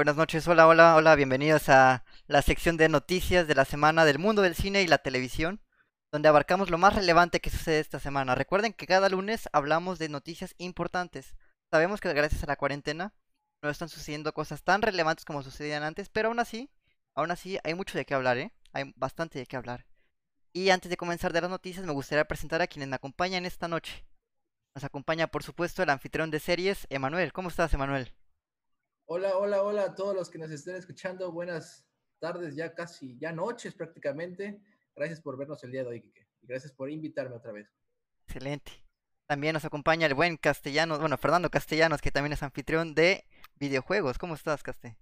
Buenas noches, hola, hola, hola, bienvenidos a la sección de noticias de la semana del mundo del cine y la televisión, donde abarcamos lo más relevante que sucede esta semana. Recuerden que cada lunes hablamos de noticias importantes. Sabemos que gracias a la cuarentena no están sucediendo cosas tan relevantes como sucedían antes, pero aún así, aún así hay mucho de qué hablar, ¿eh? Hay bastante de qué hablar. Y antes de comenzar de las noticias, me gustaría presentar a quienes me acompañan esta noche. Nos acompaña, por supuesto, el anfitrión de series, Emanuel. ¿Cómo estás, Emanuel? Hola, hola, hola a todos los que nos estén escuchando. Buenas tardes, ya casi, ya noches prácticamente. Gracias por vernos el día de hoy, Kike. Y gracias por invitarme otra vez. Excelente. También nos acompaña el buen Castellanos, bueno, Fernando Castellanos, que también es anfitrión de videojuegos. ¿Cómo estás, Caste?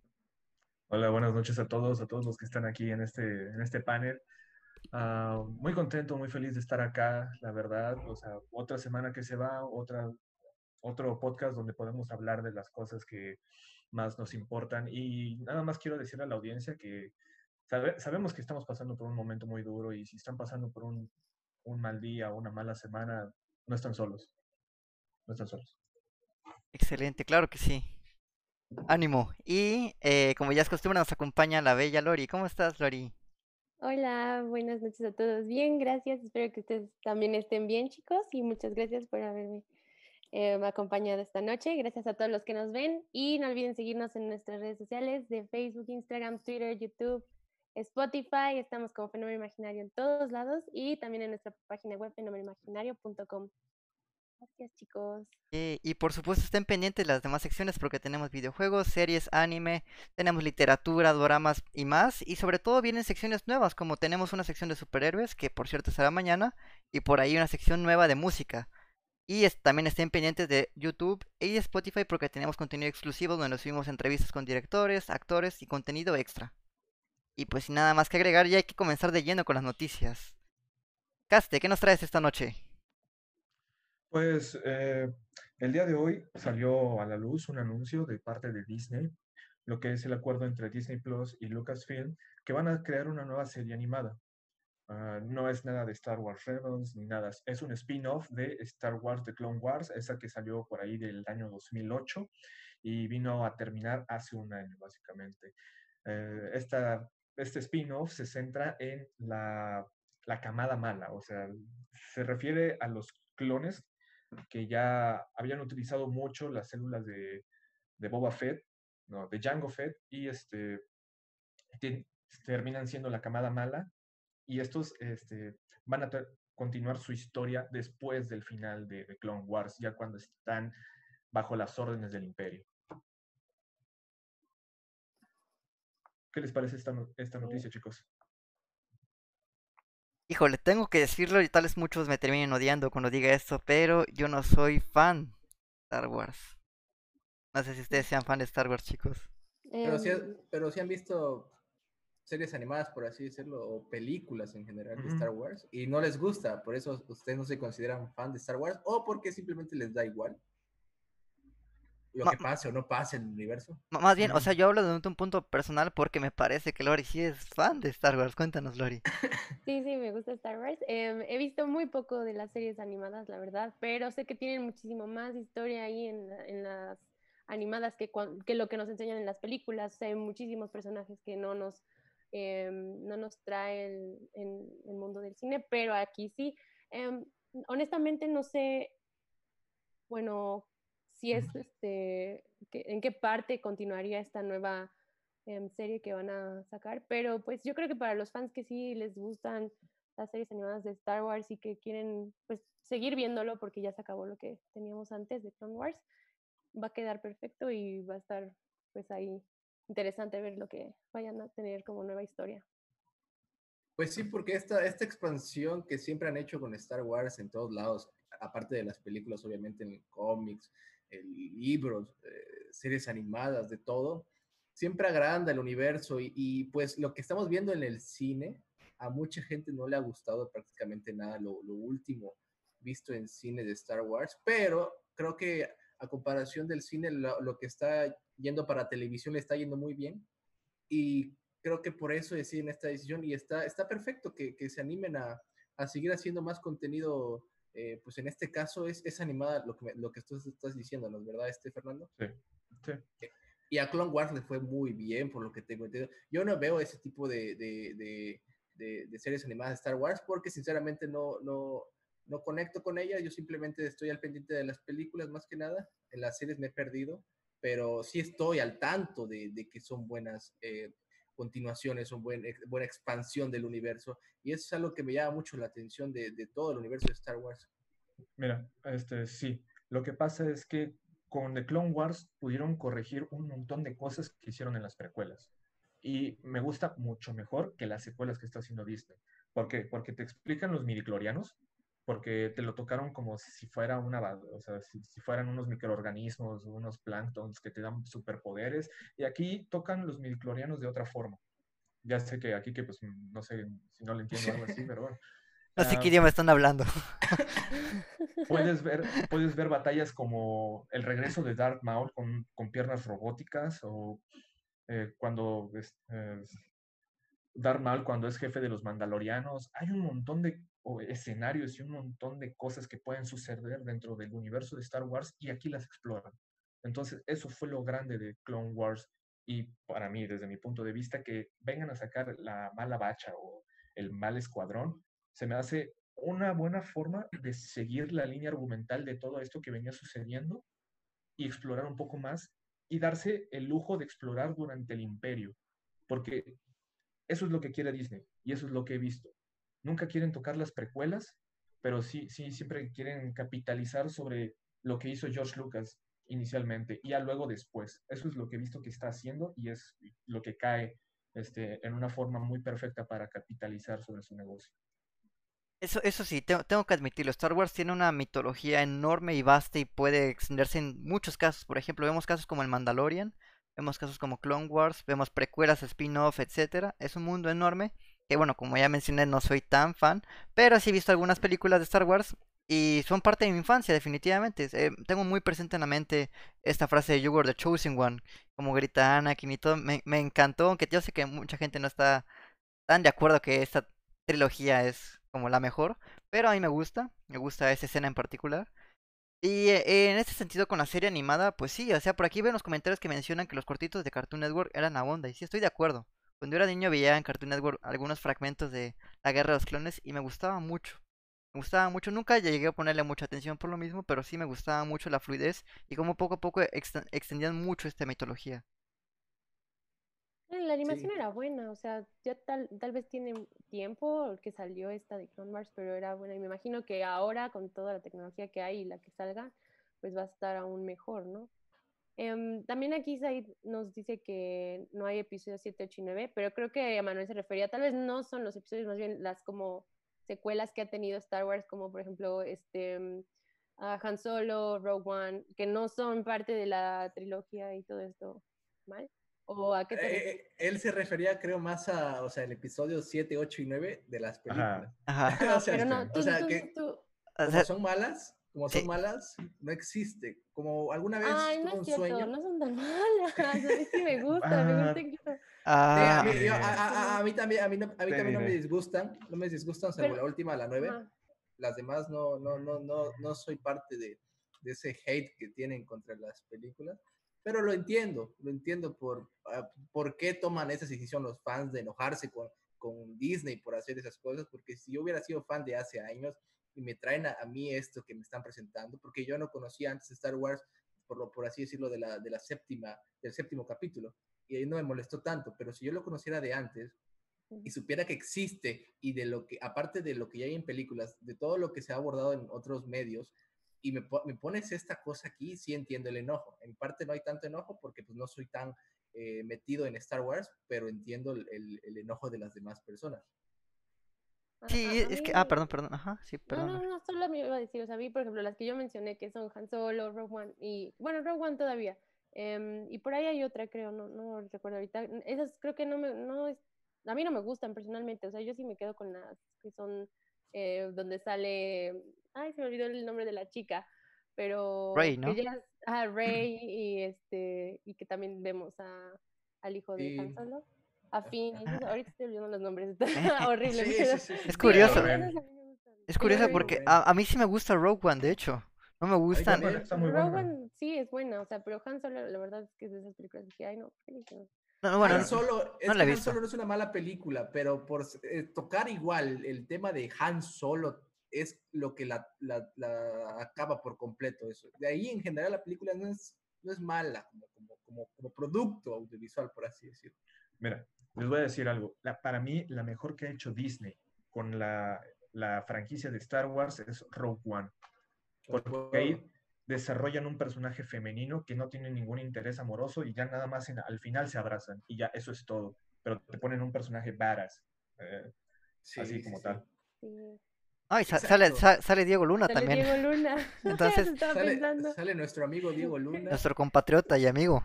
Hola, buenas noches a todos, a todos los que están aquí en este, en este panel. Uh, muy contento, muy feliz de estar acá, la verdad. O sea, otra semana que se va, otra, otro podcast donde podemos hablar de las cosas que, más nos importan. Y nada más quiero decir a la audiencia que sabemos que estamos pasando por un momento muy duro y si están pasando por un, un mal día o una mala semana, no están solos. No están solos. Excelente, claro que sí. Ánimo. Y eh, como ya es costumbre, nos acompaña la bella Lori. ¿Cómo estás, Lori? Hola, buenas noches a todos. Bien, gracias. Espero que ustedes también estén bien, chicos. Y muchas gracias por haberme eh, acompañado esta noche. Gracias a todos los que nos ven y no olviden seguirnos en nuestras redes sociales de Facebook, Instagram, Twitter, YouTube, Spotify. Estamos como Fenómeno Imaginario en todos lados y también en nuestra página web fenomenomaginario.com. Gracias chicos. y por supuesto estén pendientes las demás secciones porque tenemos videojuegos, series, anime, tenemos literatura, dramas y más. Y sobre todo vienen secciones nuevas como tenemos una sección de superhéroes que por cierto será mañana y por ahí una sección nueva de música. Y también estén pendientes de YouTube y Spotify porque tenemos contenido exclusivo donde subimos entrevistas con directores, actores y contenido extra. Y pues sin nada más que agregar, ya hay que comenzar de lleno con las noticias. Caste, ¿qué nos traes esta noche? Pues eh, el día de hoy salió a la luz un anuncio de parte de Disney, lo que es el acuerdo entre Disney Plus y Lucasfilm, que van a crear una nueva serie animada. Ah, no es nada de Star Wars Rebels ni nada. Es un spin-off de Star Wars The Clone Wars, esa que salió por ahí del año 2008 y vino a terminar hace un año, básicamente. Eh, este spin-off se centra en la, la, camada mala, o sea, se refiere a los clones que ya habían utilizado mucho las células de, de Boba Fett, no, de Jango Fett, y este, terminan siendo la camada mala y estos este, van a continuar su historia después del final de, Clone Wars, ya cuando están bajo las órdenes del imperio. ¿Qué les parece esta, esta noticia, chicos? Híjole, tengo que decirlo y tal vez muchos me terminen odiando cuando diga esto, pero yo no soy fan de Star Wars. No sé si ustedes sean fan de Star Wars, chicos. Pero si, em. pero si han visto series animadas, por así decirlo, o películas en general de Star Wars, y no les gusta, por eso ustedes no se consideran fan de Star Wars, o porque simplemente les da igual lo que pase o no pase en el universo. Más bien, o sea, yo hablo de un, punto personal porque me parece que Lori sí es fan de Star Wars. Cuéntanos, Lori. Sí, sí, me gusta Star Wars. Em, he visto muy poco de las series animadas, la verdad, pero sé que tienen muchísimo más historia ahí en, en las animadas que, que lo que nos enseñan en las películas. hay muchísimos personajes que no nos Em, no nos trae el, en el mundo del cine, pero aquí sí. Em, honestamente no sé, bueno, si es este, en qué parte continuaría esta nueva em, serie que van a sacar, pero pues yo creo que para los fans que sí les gustan las series animadas de Star Wars y que quieren pues seguir viéndolo porque ya se acabó lo que teníamos antes de Clone Wars, va a quedar perfecto y va a estar pues ahí interesante ver lo que vayan a tener como nueva historia. Pues sí, porque esta, esta expansión que siempre han hecho con Star Wars en todos lados, aparte de las películas, obviamente en cómics, libros, eh, series animadas, de todo, siempre agranda el universo y, y, pues lo que estamos viendo en el cine, a mucha gente no le ha gustado prácticamente nada lo, lo último visto en cine de Star Wars, pero creo que a comparación del cine, lo, lo que está yendo para televisión le está yendo muy bien. Y creo que por eso deciden esta decisión y está, está perfecto que, que se animen a, a, seguir haciendo más contenido. Eh, pues en este caso es, es animada lo que, lo que tú estás diciendo, ¿no es verdad, este Fernando? Sí. sí. Eh, Y a Clone Wars le fue muy bien, por lo que tengo entendido. Yo no veo ese tipo de, de, de, de, series animadas de Star Wars porque sinceramente no, no, no conecto con ella. Yo simplemente estoy al pendiente de las películas más que nada. En las series me he perdido, pero sí estoy al tanto de, que son buenas eh, continuaciones, son buena expansión del universo. Y eso es algo que me llama mucho la atención de, todo el universo de Star Wars. Mira, este, sí, lo que pasa es que con The Clone Wars pudieron corregir un montón de cosas que hicieron en las precuelas. Y me gusta mucho mejor que las secuelas que está haciendo Disney. ¿Por qué? Porque te explican los midichlorianos, porque te lo tocaron como si fuera una, o sea, si, si fueran unos microorganismos, unos planctons que te dan superpoderes, y aquí tocan los midichlorianos de otra forma. Ya sé que aquí que pues no sé si no le entiendo algo así, pero bueno. No sé Ah, qué idioma están hablando. Puedes ver, puedes ver batallas como el regreso de Darth Maul con, con piernas robóticas o eh, cuando es- es- Darth Maul cuando es jefe de los Mandalorianos. Hay un montón de o, escenarios y un montón de cosas que pueden suceder dentro del universo de Star Wars y aquí las exploran. Entonces, eso fue lo grande de Clone Wars y para mí, desde mi punto de vista, que vengan a sacar la mala bacha o el mal escuadrón, se me hace una buena forma de seguir la línea argumental de todo esto que venía sucediendo y explorar un poco más y darse el lujo de explorar durante el imperio, porque eso es lo que quiere Disney y eso es lo que he visto. Nunca quieren tocar las precuelas, pero sí, sí, siempre quieren capitalizar sobre lo que hizo George Lucas inicialmente y ya luego después. Eso es lo que he visto que está haciendo y es lo que cae este, en una forma muy perfecta para capitalizar sobre su negocio. Eso, eso sí, tengo, tengo que admitirlo. Star Wars tiene una mitología enorme y vasta y puede extenderse en muchos casos. Por ejemplo, vemos casos como el Mandalorian, vemos casos como Clone Wars, vemos precuelas, spin-off, etcétera. Es un mundo enorme que, bueno, como ya mencioné, no soy tan fan, pero sí he visto algunas películas de Star Wars y son parte de mi infancia, definitivamente. Eh, tengo muy presente en la mente esta frase de You were the chosen one, como grita Anakin y todo. Me, me encantó, aunque yo sé que mucha gente no está tan de acuerdo que esta trilogía es como la mejor, pero a mí me gusta, me gusta esa escena en particular. Y eh, en este sentido con la serie animada, pues sí, o sea, por aquí ven los comentarios que mencionan que los cortitos de Cartoon Network eran la onda, y sí estoy de acuerdo. Cuando era niño veía en Cartoon Network algunos fragmentos de la Guerra de los Clones y me gustaba mucho. Me gustaba mucho, nunca llegué a ponerle mucha atención por lo mismo, pero sí me gustaba mucho la fluidez y como poco a poco exten- extendían mucho esta mitología. La animación Sí. era buena, o sea, ya tal, tal vez tiene tiempo que salió esta de Clone Wars, pero era buena. Y me imagino que ahora, con toda la tecnología que hay y la que salga, pues va a estar aún mejor, ¿no? Em, también aquí Said nos dice que no hay episodios 7, 8 y 9, pero creo que Manuel se refería, tal vez no son los episodios, más bien las como secuelas que ha tenido Star Wars, como por ejemplo este mm, Han Solo, Rogue One, que no son parte de la trilogía y todo esto, ¿mal? ¿O a qué te refieres? Eh, él se refería, creo, más a, o sea, el episodio 7, 8 y 9 de las películas. Ajá. No, o sea, pero no, este, tú, o sea, tú- que- tú- O sea, son malas, como son Sí. malas, no existe. Como alguna vez Ay, no es cierto, sueño. no son tan malas. A mí sí me gusta, me gusta incluso. Sí, a, mí, yo- a- Eh, a- a- a mí también, a mí, no, a mí también no me disgustan, no me disgustan, salvo la última, la 9. Ajá. Las demás no, no, no, no, no soy parte de, de ese hate que tienen contra las películas. Pero lo entiendo, lo entiendo por, ah, por qué toman esa decisión los fans de enojarse con, con Disney por hacer esas cosas, porque si yo hubiera sido fan de hace años y me traen a, a mí esto que me están presentando, porque yo no conocía antes Star Wars, por, lo, por así decirlo, de la, de la séptima, del séptimo capítulo, y ahí no me molestó tanto, pero si yo lo conociera de antes, y supiera que existe y de lo que, aparte de lo que ya hay en películas, de todo lo que se ha abordado en otros medios, y me, me pones esta cosa aquí, sí entiendo el enojo. En parte no hay tanto enojo porque pues no soy tan eh, metido en Star Wars, pero entiendo el, el- el enojo de las demás personas. Sí, a- a es que, ah, perdón, perdón, ajá, sí, No, perdón. no, no, solo me iba a decir, o sea, a mí, por ejemplo, las que yo mencioné que son Han Solo, Rogue One y, bueno, Rogue One todavía. em, y por ahí hay otra, creo, no, no recuerdo ahorita. Esas creo que no me, no a mí no me gustan personalmente, o sea, yo sí me quedo con las que son eh, donde sale, ay, se me olvidó el nombre de la chica, pero Rey, que ¿no? ya es- ah, Rey y este, y que también vemos a, al hijo de Han. Solo. A Finn, y esos- Ah. ahorita estoy olvidando los nombres, está horrible. Sí, pero- sí, sí, sí. Es curioso. Es curioso porque a, a mí sí me gusta Rogue One, de hecho. No me gustan. Rogue. One sí es buena, o sea, pero Han Solo, la verdad es que es de esas películas que, ay, no. No, no, bueno, Han Solo, es no que la he Han. Solo no es una mala película, pero por eh, tocar igual el tema de Han Solo es lo que la, la- la acaba por completo. Eso. De ahí en general la película no es, no es mala como, como, como, como producto audiovisual, por así decirlo. Mira, les voy a decir algo. La- para mí, la mejor que ha hecho Disney con la, la franquicia de Star Wars es Rogue One. Porque ahí desarrollan un personaje femenino que no tiene ningún interés amoroso y ya nada más en- al final se abrazan y ya eso es todo. Pero te ponen un personaje badass, eh, Sí, así sí, como sí. tal. Sí. Ay, sa- sale, Diego Luna Sale también. Diego Luna. Entonces, sale nuestro amigo Diego Luna Nuestro compatriota y amigo.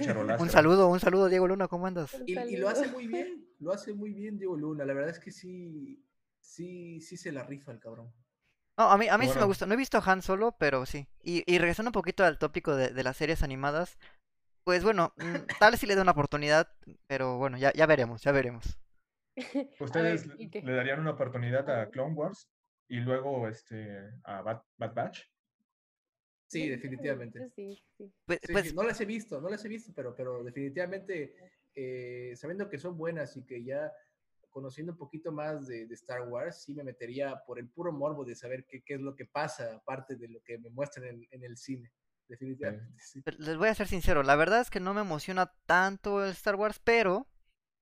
Charolazo. Un saludo, un saludo, Diego Luna, ¿cómo andas? Y, lo hace muy bien, lo hace muy bien Diego Luna. La verdad es que sí, sí, sí se la rifa el cabrón. No, a mí, a mí sí me gusta. No he visto a Han Solo, pero sí. Y, y regresando un poquito al tópico de, de las series animadas, pues bueno, mm, tal vez sí le dé una oportunidad, pero bueno, ya, ya veremos, ya veremos. ¿Ustedes le darían una oportunidad a Clone Wars y luego este, a Bad, Bad Batch? Sí, definitivamente. sí, sí. Pues, Sí, pues, sí, no las he visto, no las he visto, pero, pero definitivamente eh, sabiendo que son buenas y que ya conociendo un poquito más de, de Star Wars, sí me metería por el puro morbo de saber qué, qué es lo que pasa, aparte de lo que me muestran en, en el cine. Definitivamente, sí. les voy a ser sincero, la verdad es que no me emociona tanto el Star Wars, pero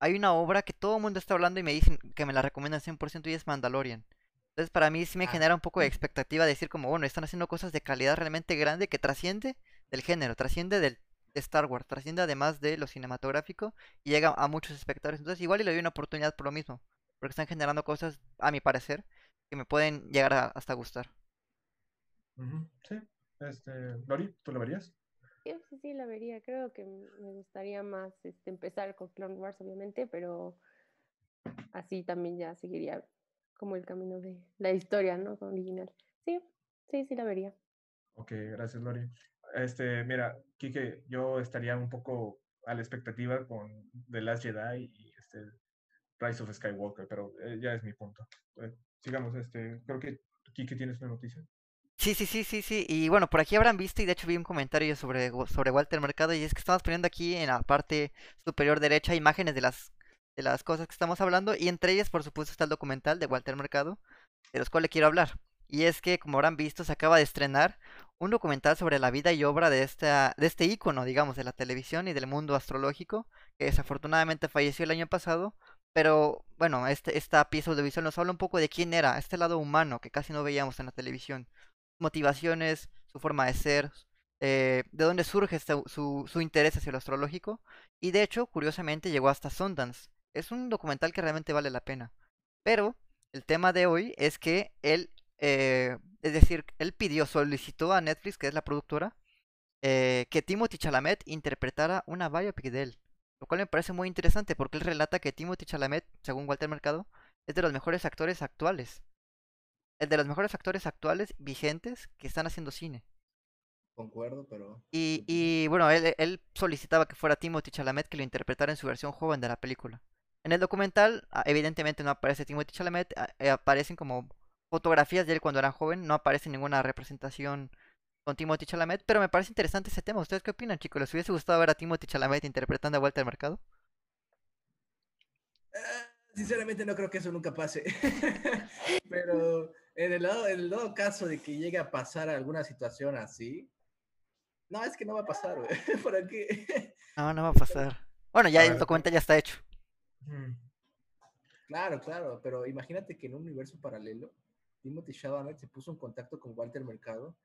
hay una obra que todo el mundo está hablando y me dicen que me la recomiendan 100% y es Mandalorian. Entonces para mí sí me Ah. genera un poco de expectativa decir como, bueno, están haciendo cosas de calidad realmente grande que trasciende del género, trasciende del de Star Wars, trasciende además de lo cinematográfico y llega a muchos espectadores. Entonces igual y le doy una oportunidad por lo mismo, porque están generando cosas, a mi parecer, que me pueden llegar a hasta gustar. Sí. Este, Lori, ¿tú lo verías? Sí, sí, sí, la vería. Creo que me gustaría más este, empezar con Clone Wars, obviamente, pero así también ya seguiría como el camino de la historia, ¿no? Original. Sí, sí, sí, la vería. Ok, gracias, Lori. Este, mira, Kike, yo estaría un poco a la expectativa con The Last Jedi y este, Rise of Skywalker, pero eh, ya es mi punto. Eh, sigamos, este, creo que Kike tienes una noticia. Sí, sí, sí, sí, sí. Y bueno, por aquí habrán visto y de hecho vi un comentario sobre, sobre Walter Mercado y es que estamos poniendo aquí en la parte superior derecha imágenes de las, de las cosas que estamos hablando y entre ellas por supuesto está el documental de Walter Mercado, de los cuales quiero hablar. Y es que como habrán visto se acaba de estrenar un documental sobre la vida y obra de, esta, de este ícono, digamos, de la televisión y del mundo astrológico, que desafortunadamente falleció el año pasado. Pero bueno, este, esta pieza audiovisual nos habla un poco de quién era, este lado humano que casi no veíamos en la televisión motivaciones, su forma de ser, eh, de dónde surge este- su, su interés hacia lo astrológico. Y de hecho, curiosamente, llegó hasta Sundance. Es un documental que realmente vale la pena. Pero el tema de hoy es que él, eh, es decir, él pidió, solicitó a Netflix, que es la productora, eh, que Timothy Chalamet interpretara una biopic de él. Lo cual me parece muy interesante porque él relata que Timothy Chalamet, según Walter Mercado, es de los mejores actores actuales el de los mejores actores actuales vigentes que están haciendo cine. Concuerdo, pero... Y, y bueno, él, él solicitaba que fuera Timothy Chalamet que lo interpretara en su versión joven de la película. En el documental, ah, evidentemente no aparece Timothy Chalamet, ah, eh, aparecen como fotografías de él cuando era joven, no aparece ninguna representación con Timothy Chalamet, pero me parece interesante ese tema. ¿Ustedes qué opinan, chicos? ¿Les hubiese gustado ver a Timothy Chalamet interpretando a Walter Mercado? Ah, Sinceramente no creo que eso nunca pase. Pero en el, dado, en el dado caso de que llegue a pasar alguna situación así, no, es que no va a pasar, güey. ¿Para qué? No, no va a pasar. Bueno, ya el documental ya está hecho. Claro, claro, pero imagínate que en un universo paralelo, Timothy Chalamet se puso en contacto con Walter Mercado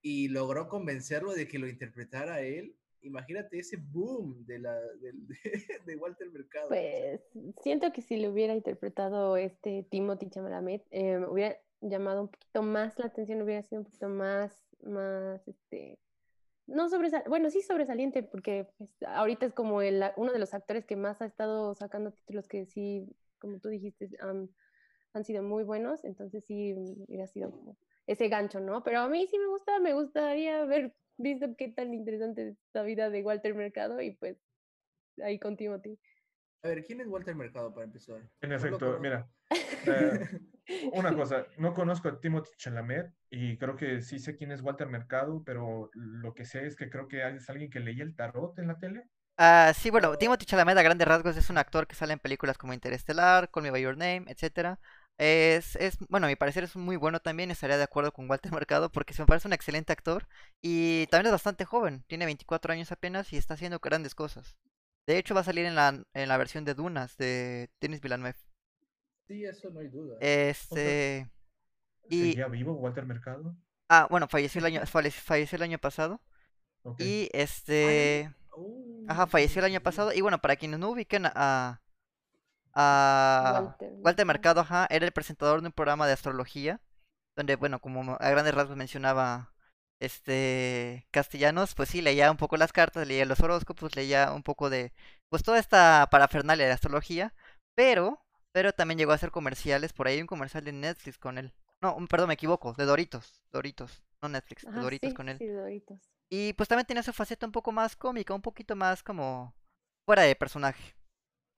y logró convencerlo de que lo interpretara a él. Imagínate ese boom de, la, de Walter Mercado. Pues siento que si lo hubiera interpretado este Timothy Chalamet, eh, hubiera llamado un poquito más la atención, hubiera sido un poquito más, más, este, no sobresaliente, bueno, sí sobresaliente, porque pues, ahorita es como el, uno de los actores que más ha estado sacando títulos que sí, como tú dijiste, han, han sido muy buenos, entonces sí hubiera sido como ese gancho, ¿no? Pero a mí sí me gusta, me gustaría haber visto qué tan interesante es la vida de Walter Mercado y pues ahí con Timothy. A ver, ¿quién es Walter Mercado para empezar? En efecto, mira, eh, Una cosa, no conozco a Timothy Chalamet y creo que sí sé quién es Walter Mercado, pero lo que sé es que creo que es alguien que leía el tarot en la tele. Ah, sí, bueno, Timothy Chalamet a grandes rasgos es un actor que sale en películas como Interestelar, Call Me By Your Name, etcétera. Es, es, bueno, a mi parecer es muy bueno también, estaría de acuerdo con Walter Mercado porque se me parece un excelente actor y también es bastante joven, tiene 24 años apenas y está haciendo grandes cosas. De hecho va a salir en la, en la versión de Dunas de Denis Villeneuve. Sí, eso no hay duda. Este... Y, ¿Seguía vivo Walter Mercado? ah, bueno, falleció el año, falle- falleció el año pasado y este... Uh, Ajá, falleció el año pasado. Y bueno, para quienes no ubiquen a, a Walter Walter Mercado. Mercado, ajá, era el presentador de un programa de astrología, donde, bueno, como a grandes rasgos mencionaba este Castellanos, pues sí, leía un poco las cartas, leía los horóscopos, leía un poco de, pues toda esta parafernalia de astrología, pero, pero también llegó a hacer comerciales, por ahí hay un comercial de Netflix con él. No, un- perdón, me equivoco, de Doritos, Doritos, no Netflix, de Doritos sí, con él. sí, Doritos. Y pues también tiene su faceta un poco más cómica, un poquito más como fuera de personaje.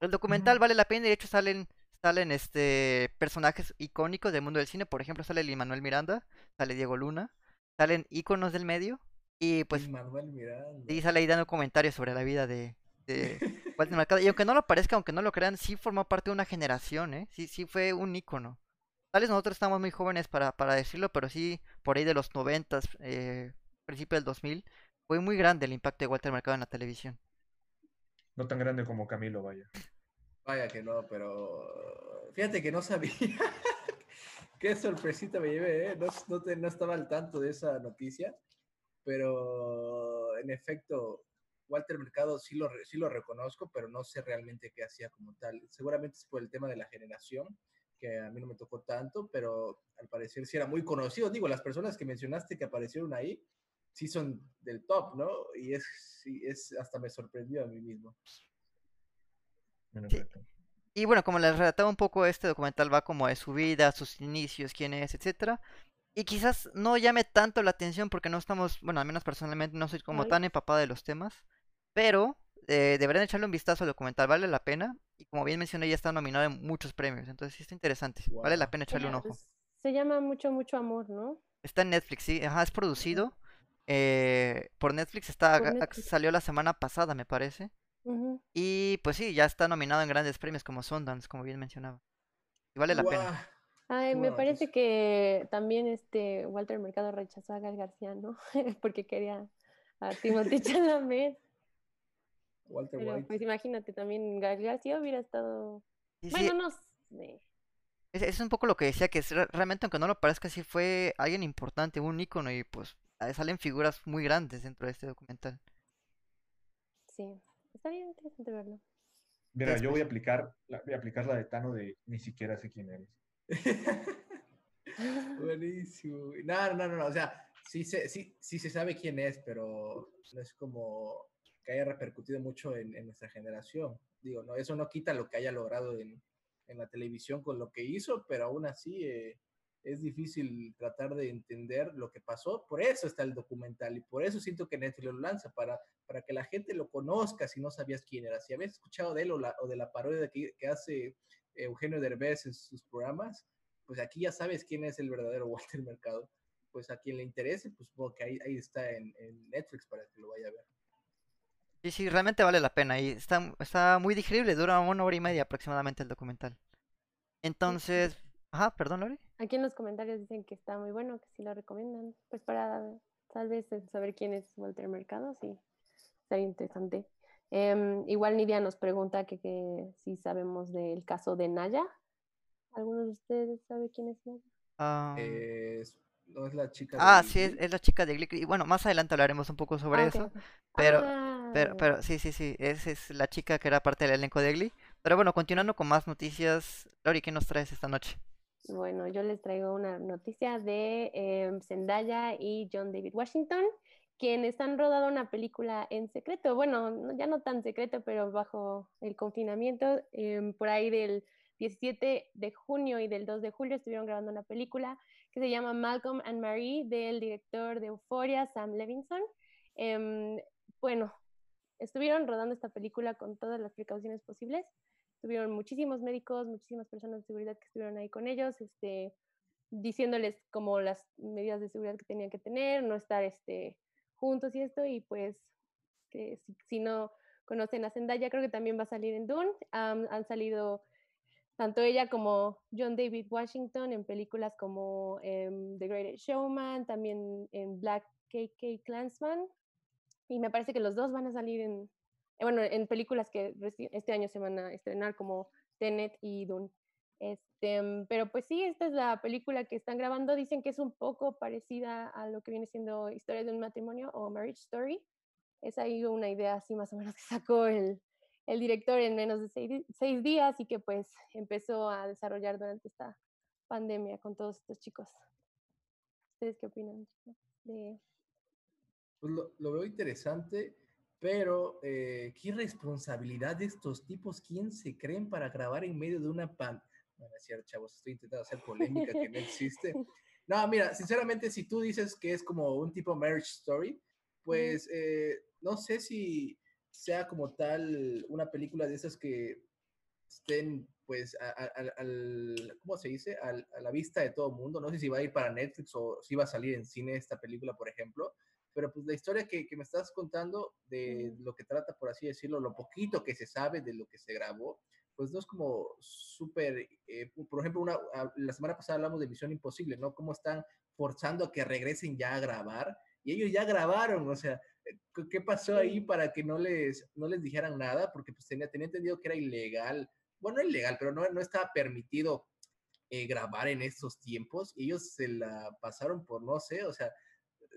El documental vale la pena y de hecho salen, salen este personajes icónicos del mundo del cine. Por ejemplo, sale Lin Manuel Miranda, sale Diego Luna, salen íconos del medio y pues Manuel Miranda. sí sale ahí dando comentarios sobre la vida de, de Walter Mercado. Y aunque no lo parezca, aunque no lo crean, sí formó parte de una generación, ¿eh? Sí, sí fue un ícono. Tal vez nosotros estamos muy jóvenes para, para decirlo, pero sí, por ahí de los noventas, eh, principio del 2000, fue muy grande el impacto de Walter Mercado en la televisión. No tan grande como Camilo, vaya. Vaya que no, pero fíjate que no sabía. Qué sorpresita me llevé, ¿eh? No, no, te- no estaba al tanto de esa noticia, pero en efecto, Walter Mercado sí lo, sí lo reconozco, pero no sé realmente qué hacía como tal. Seguramente es por el tema de la generación, que a mí no me tocó tanto, pero al parecer sí era muy conocido. Digo, las personas que mencionaste que aparecieron ahí, sí son del top, ¿no? Y es, sí, es hasta me sorprendió a mí mismo. Sí. Y bueno, como les relataba un poco, este documental va como de su vida, sus inicios, quién es, etcétera. Y quizás no llame tanto la atención porque no estamos, bueno, al menos personalmente no soy como Ay. tan empapada de los temas. Pero eh, deberían echarle un vistazo al documental, vale la pena. Y como bien mencioné, ya está nominado en muchos premios. Entonces sí está interesante. Vale la pena echarle un ojo. Se llama Mucho, Mucho Amor, ¿no? Está en Netflix, sí. Ajá, es producido eh, por Netflix. Está, Por a- Netflix. salió la semana pasada, me parece. Y pues sí, ya está nominado en grandes premios como Sundance, como bien mencionaba. Y vale la pena. Ay, me parece que también este Walter Mercado rechazó a Gal García, ¿no? Porque quería a Timothy Chalamet. Walter Pero White. pues imagínate, también García hubiera estado... Sí, Bueno, no sé. Es, es un poco lo que decía, que es re- realmente, aunque no lo parezca, sí fue alguien importante, un ícono, y pues salen figuras muy grandes dentro de este documental. Sí, estaría interesante verlo. Mira, yo voy a aplicar, la, voy a aplicar la de Tano de ni siquiera sé quién eres. Buenísimo. No, no, no, no, o sea, sí se, sí, sí se sabe quién es, pero no es como que haya repercutido mucho en, en nuestra generación. Digo, no, eso no quita lo que haya logrado en, en la televisión con lo que hizo, pero aún así eh, es difícil tratar de entender lo que pasó. Por eso está el documental y por eso siento que Netflix lo lanza, para, para que la gente lo conozca si no sabías quién era. Si habías escuchado de él o, la- o de la parodia que, que hace Eugenio Derbez en sus programas, pues aquí ya sabes quién es el verdadero Walter Mercado. Pues a quien le interese, pues supongo que ahí, ahí está en, en Netflix para que lo vaya a ver. Sí, sí, realmente vale la pena. Y está, está muy digerible, dura una hora y media aproximadamente el documental. Entonces, ajá, perdón, Lori. Aquí en los comentarios dicen que está muy bueno, que sí lo recomiendan. Pues para tal vez eh, saber quién es Walter Mercado, sí, estaría interesante. Em, igual Nidia nos pregunta que, que si sabemos del caso de Naya. ¿Alguno de ustedes sabe quién es Naya? Ah, Es- no es la chica. ah, de sí, es, es la chica de Glick. Y bueno, más adelante hablaremos un poco sobre Ah, eso. Pero, Ah, pero, pero, sí, sí, sí, esa es la chica que era parte del elenco de Glee. Pero bueno, continuando con más noticias, Lori, ¿qué nos traes esta noche? Bueno, yo les traigo una noticia de em, Zendaya y John David Washington, quienes han rodado una película en secreto. Bueno, no- ya no tan secreto, pero bajo el confinamiento, em, por ahí del 17 de junio y del 2 de julio estuvieron grabando una película que se llama Malcolm and Marie del director de Euphoria, Sam Levinson. Em, bueno, estuvieron rodando esta película con todas las precauciones posibles. estuvieron muchísimos médicos, muchísimas personas de seguridad que estuvieron ahí con ellos, este, diciéndoles como las medidas de seguridad que tenían que tener, no estar este, juntos y esto, y pues que si, no conocen a Zendaya, creo que también va a salir en Dune. han salido tanto ella como John David Washington en películas como em, The Greatest Showman, también en Black KK Clansman, y me parece que los dos van a salir en, eh, bueno, en películas que este año se van a estrenar como Tenet y Dune. Este, mm, pero pues sí, esta es la película que están grabando. Dicen que es un poco parecida a lo que viene siendo Historia de un matrimonio o Marriage Story. Es ahí una idea así más o menos que sacó el, el director en menos de seis, días y que pues empezó a desarrollar durante esta pandemia con todos estos chicos. ¿Ustedes qué opinan? Pues lo, veo interesante, pero eh, qué responsabilidad de estos tipos, ¿quién se creen para grabar en medio de una pan? No, es cierto, chavos, estoy intentando hacer polémica que no existe. No, mira, sinceramente, si tú dices que es como un tipo marriage story, pues eh, no sé si sea como tal una película de esas que estén, pues, al, ¿cómo se dice? a la vista de todo el mundo. No sé si va a ir para Netflix o si va a salir en cine esta película, por ejemplo. Pero pues la historia que, que me estás contando de lo que trata, por así decirlo, lo poquito que se sabe de lo que se grabó, pues no es como súper, eh, por ejemplo, una, la semana pasada hablamos de Misión Imposible, ¿no? Cómo están forzando a que regresen ya a grabar y ellos ya grabaron, o sea, ¿qué pasó ahí para que no les, no les dijeran nada? Porque pues tenía, tenía entendido que era ilegal, bueno, no ilegal, pero no, no estaba permitido eh, grabar en estos tiempos. Ellos se la pasaron por, no sé, o sea,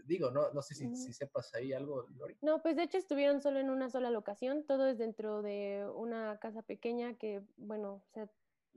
digo, no, no sé si, si sepas ahí algo, Lori. No, pues de hecho estuvieron solo en una sola locación, todo es dentro de una casa pequeña que, bueno, o sea,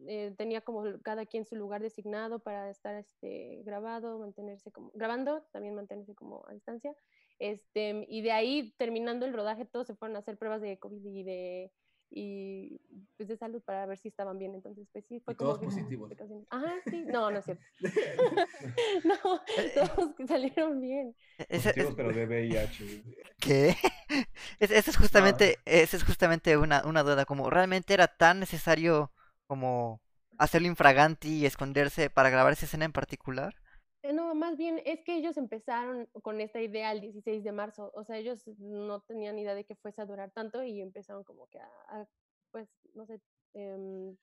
eh, tenía como cada quien su lugar designado para estar este, grabado, mantenerse como, grabando, también mantenerse como a distancia. Este, y de ahí, terminando el rodaje, todos se fueron a hacer pruebas de COVID y de, y, pues de salud para ver si estaban bien. Entonces, pues sí, fue como... Todos positivos. Ajá, sí. No, no es cierto. no, todos salieron bien. E-, positivos, pero de VIH. ¿Qué? Esa es justamente, esa es justamente una, una duda, como realmente era tan necesario como hacerlo infraganti y esconderse para grabar esa escena en particular. Eh, no, más bien es que ellos empezaron con esta idea el 16 de marzo, o sea, ellos no tenían idea de que fuese a durar tanto y empezaron como que a, pues, no sé, eh,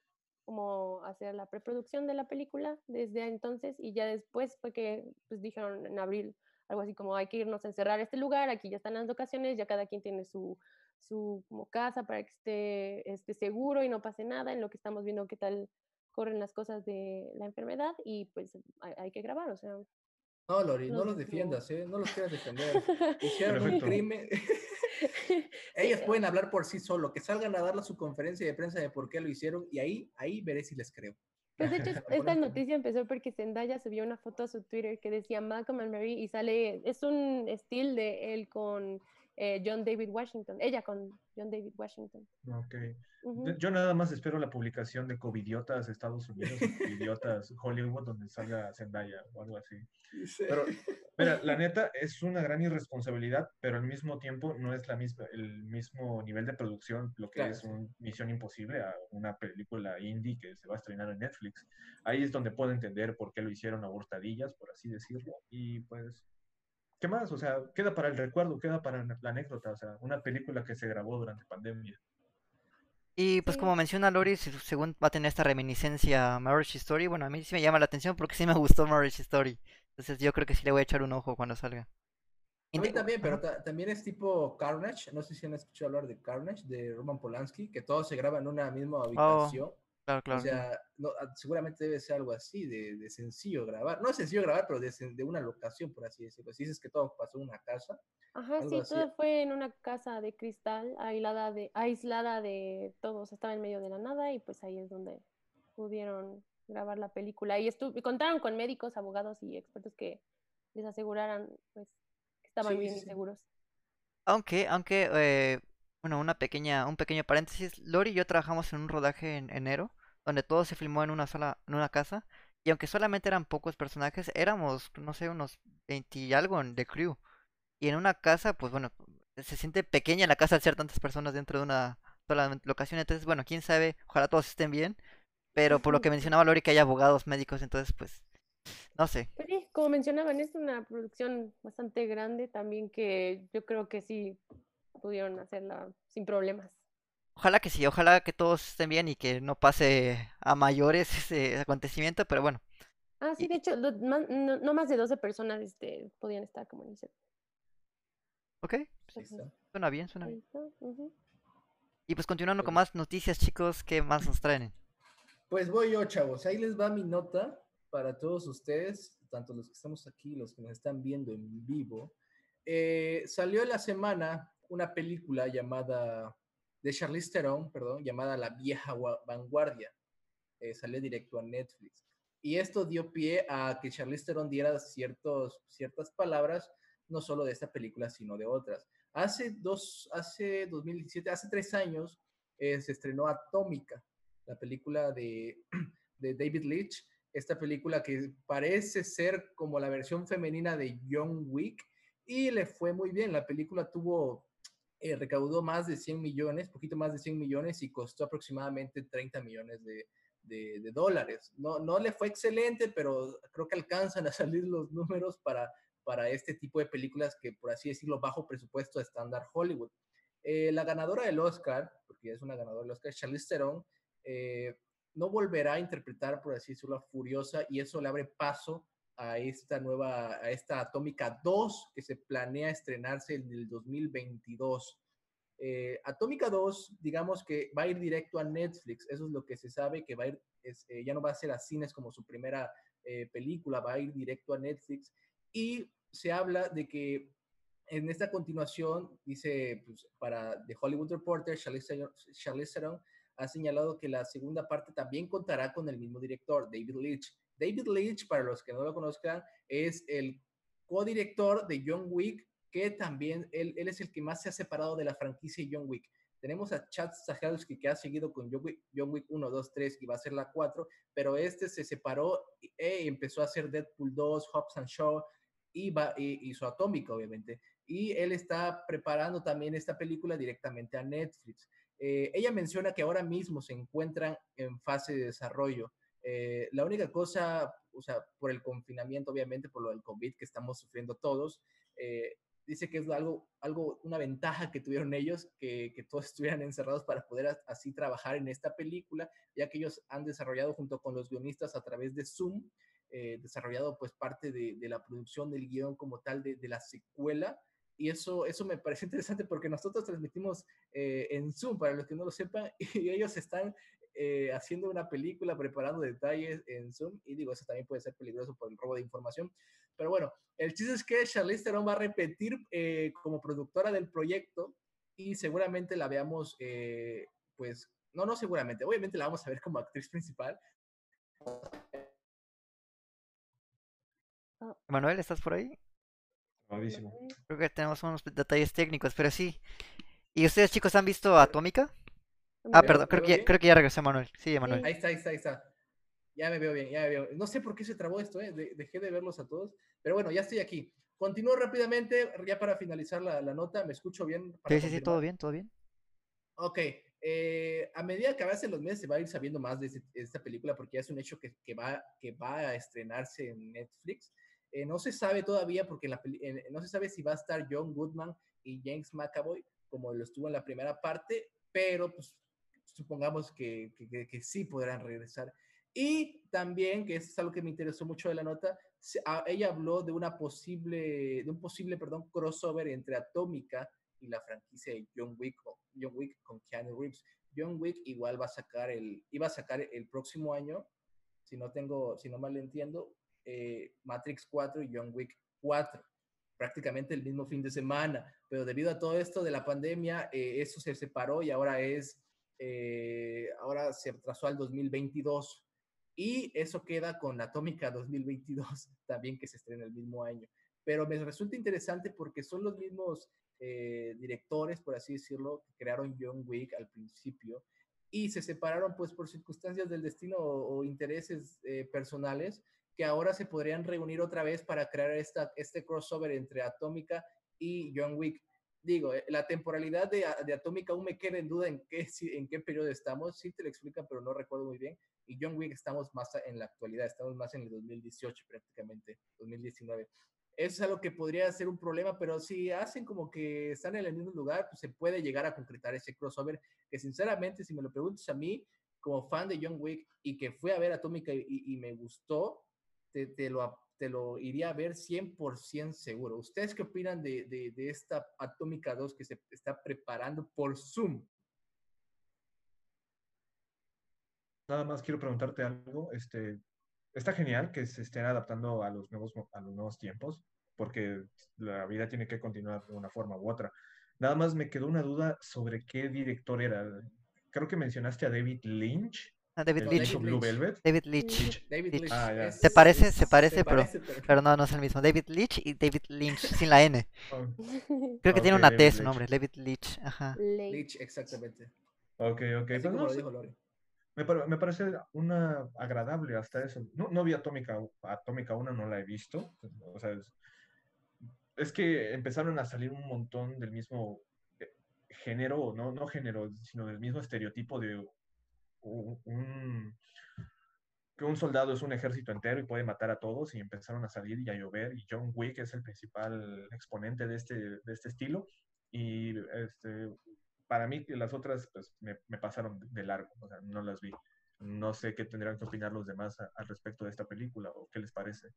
como hacer la preproducción de la película desde entonces y ya después fue que pues dijeron en abril algo así como hay que irnos a encerrar este lugar, aquí ya están las locaciones, ya cada quien tiene su, su como casa para que esté, esté seguro y no pase nada en lo que estamos viendo qué tal corren las cosas de la enfermedad y pues hay, que grabar, o sea. No, Lori, no, los defiendas, ¿eh? No los quieras defender. Hicieron un crimen. Ellos pueden hablar por sí solo, que salgan a darle su conferencia de prensa de por qué lo hicieron y ahí, ahí veré si les creo. Pues de hecho, esta noticia empezó porque Zendaya subió una foto a su Twitter que decía Malcolm and Mary y sale, es un estilo de él con eh, John David Washington, ella con John David Washington. Ok. Yo nada más espero la publicación de Covidiotas Estados Unidos, Covidiotas Hollywood, donde salga Zendaya o algo así. Pero, mira, la neta es una gran irresponsabilidad, pero al mismo tiempo no es la misma, el mismo nivel de producción, lo que es una Misión Imposible a una película indie que se va a estrenar en Netflix. Ahí es donde puedo entender por qué lo hicieron a hurtadillas, por así decirlo, y pues ¿qué más? O sea, queda para el recuerdo, queda para la anécdota, o sea, una película que se grabó durante pandemia. Y pues como menciona Lori, según va a tener esta reminiscencia a Marriage Story, bueno, a mí sí me llama la atención porque sí me gustó Marriage Story. Entonces yo creo que sí le voy a echar un ojo cuando salga. A mí también, pero también es tipo Carnage. No sé si han escuchado hablar de Carnage, de Roman Polanski, que todo se graba en una misma oh. Claro, claro. O sea, no, ah, seguramente debe ser algo así, de, sencillo grabar. No es sencillo grabar, pero de, una locación, por así decirlo. Si dices que todo pasó en una casa. Ajá, sí, todo fue en una casa de cristal, aislada de, aislada de todos. Estaba en medio de la nada y pues ahí es donde pudieron grabar la película. Y, y contaron con médicos, abogados y expertos que les aseguraran pues, que estaban bien y seguros. Aunque, aunque, eh, bueno, una pequeña, un pequeño paréntesis. Lori y yo trabajamos en un rodaje en enero donde todo se filmó en una sola, en una casa. Y aunque solamente eran pocos personajes, éramos, no sé, unos 20 y algo de crew. Y en una casa, pues bueno, se siente pequeña la casa al ser tantas personas dentro de una, toda la locación. Entonces, bueno, quién sabe, ojalá todos estén bien. Pero por lo que mencionaba Lori, que hay abogados médicos, entonces, pues, no sé. Pero sí, como mencionaban, es una producción bastante grande también que yo creo que sí pudieron hacerla sin problemas. Ojalá que sí, ojalá que todos estén bien y que no pase a mayores ese acontecimiento, pero bueno. Ah, sí, de hecho, lo- no, no más de 12 personas este, podían estar como en el set. Ok, Ahí Entonces, está. suena bien, suena bien. Y pues continuando con Ok. más noticias, chicos, ¿qué más nos traen? Pues voy yo, chavos. Ahí les va mi nota para todos ustedes, tanto los que estamos aquí, los que nos están viendo en vivo. Eh, salió en la semana una película llamada, de Charlize Theron, perdón, llamada La Vieja Gua- Vanguardia. Eh, salió directo a Netflix. Y esto dio pie a que Charlize Theron diera ciertos, ciertas palabras, no solo de esta película, sino de otras. Hace dos, hace 2017, hace tres años, eh, se estrenó Atómica, la película de, de David Leitch, esta película que parece ser como la versión femenina de John Wick y le fue muy bien. La película tuvo, eh, recaudó más de 100 millones, poquito más de 100 millones y costó aproximadamente 30 millones de, de, de dólares. No, no le fue excelente, pero creo que alcanzan a salir los números para, para este tipo de películas que, por así decirlo, bajo presupuesto estándar Hollywood. Eh, la ganadora del Oscar, porque es una ganadora del Oscar, Charlize Theron, eh, no volverá a interpretar, por así decirlo, a Furiosa y eso le abre paso a esta nueva, a esta Atómica 2 que se planea estrenarse en el 2022. Eh, Atómica 2, digamos que va a ir directo a Netflix, eso es lo que se sabe, que va a ir, es, eh, ya no va a ser a cines como su primera eh, película, va a ir directo a Netflix y se habla de que en esta continuación, dice pues, para The Hollywood Reporter, Charlize Theron- ha señalado que la segunda parte también contará con el mismo director, David Leitch. David Leitch, para los que no lo conozcan, es el codirector de John Wick, que también él, es el que más se ha separado de la franquicia John Wick. Tenemos a Chad Stahelski, que ha seguido con John Wick, John Wick 1, 2, 3, y va a ser la 4, pero este se separó e empezó a hacer Deadpool 2, Hobbs and Shaw, y, va, y, y su Atómica, obviamente. Y él está preparando también esta película directamente a Netflix. Eh, ella menciona que ahora mismo se encuentran en fase de desarrollo. Eh, la única cosa, o sea, por el confinamiento, obviamente, por lo del COVID que estamos sufriendo todos, eh, dice que es algo, algo, una ventaja que tuvieron ellos, que, que todos estuvieran encerrados para poder así trabajar en esta película, ya que ellos han desarrollado junto con los guionistas a través de Zoom, eh, desarrollado pues parte de, de la producción del guion como tal de, de la secuela, y eso, eso me parece interesante porque nosotros transmitimos eh, en Zoom, para los que no lo sepan, y ellos están eh, haciendo una película, preparando detalles en Zoom, y digo, eso también puede ser peligroso por el robo de información. Pero bueno, el chiste es que Charlize Theron va a repetir eh, como productora del proyecto y seguramente la veamos, eh, pues, no, no seguramente, obviamente la vamos a ver como actriz principal. Manuel, ¿estás por ahí? Grabadísimo. Creo que tenemos unos detalles técnicos, pero sí. ¿Y ustedes, chicos, han visto Atómica? Ah, ¿Me perdón, creo que, ya, creo que ya regresó Manuel. Sí, Manuel. Ahí está, ahí está, ahí está. Ya me veo bien, ya me veo. No sé por qué se trabó esto, ¿eh? De- dejé de verlos a todos. Pero bueno, ya estoy aquí. Continúo rápidamente, ya para finalizar la, la nota. ¿Me escucho bien? para Sí, sí, sí, todo bien, todo bien. Ok, eh, a medida que avancen los meses se va a ir sabiendo más de, este- de esta película porque ya es un hecho que, que va, que va a estrenarse en Netflix. Eh, no se sabe todavía porque en la peli- en- no se sabe si va a estar John Goodman y James McAvoy como lo estuvo en la primera parte, pero pues supongamos que, que- que- sí podrán regresar. Y también, que es algo que me interesó mucho de la nota, se- a- ella habló de una posible, de un posible, perdón, crossover entre Atómica y la franquicia de John Wick, John Wick con Keanu Reeves. John Wick igual va a sacar el, iba a sacar el próximo año, si no tengo, si no mal entiendo, eh, Matrix 4 y John Wick 4, prácticamente el mismo fin de semana, pero debido a todo esto de la pandemia, eh, eso se separó y ahora es, eh, ahora se retrasó al 2022 y eso queda con Atómica 2022 también que se estrena el mismo año. Pero me resulta interesante porque son los mismos eh, directores, por así decirlo, que crearon John Wick al principio y se separaron pues por circunstancias del destino o, o intereses eh, personales que ahora se podrían reunir otra vez para crear esta, este crossover entre Atómica y John Wick. Digo, eh, la temporalidad de, de Atómica aún me queda en duda en qué, en qué periodo estamos, sí te lo explican, pero no recuerdo muy bien. Y John Wick estamos más en la actualidad, estamos más en el 2018 prácticamente, 2019. Eso es algo que podría ser un problema, pero si hacen como que están en el mismo lugar, pues se puede llegar a concretar ese crossover, que sinceramente, si me lo preguntas a mí, como fan de John Wick y que fui a ver Atómica y, y me gustó, te, te, lo, te lo iría a ver 100% seguro. ¿Ustedes qué opinan de, de, esta Atómica 2 que se está preparando por Zoom? Nada más quiero preguntarte algo. Este, está genial que se estén adaptando a los nuevos, a los nuevos tiempos, porque la vida tiene que continuar de una forma u otra. Nada más me quedó una duda sobre qué director era. Creo que mencionaste a David Lynch. Ah, David el. Blue. Velvet. David Leitch. David Leitch. Lynch. Ah, Se parece, se parece, pero, parece, pero- pero no, no es el mismo. David Leitch y David Lynch, sin la N. Oh, Creo que tiene una David T su nombre, David Leitch. Ajá. Lynch, exactamente. ok, ok. Así Pues como no lo sé, dijo Lore. me, pare- me parece una agradable hasta eso. No, no vi Atómica, Atómica 1, no la he visto. O sea, es, es que empezaron a salir un montón del mismo eh, género, no, no género, sino del mismo estereotipo de un, que un soldado es un ejército entero y puede matar a todos y empezaron a salir y a llover y John Wick es el principal exponente de este, de este estilo y este, para mí las otras pues me, me pasaron de largo, no las vi. No sé qué tendrán que opinar los demás al respecto de esta película o qué les parece.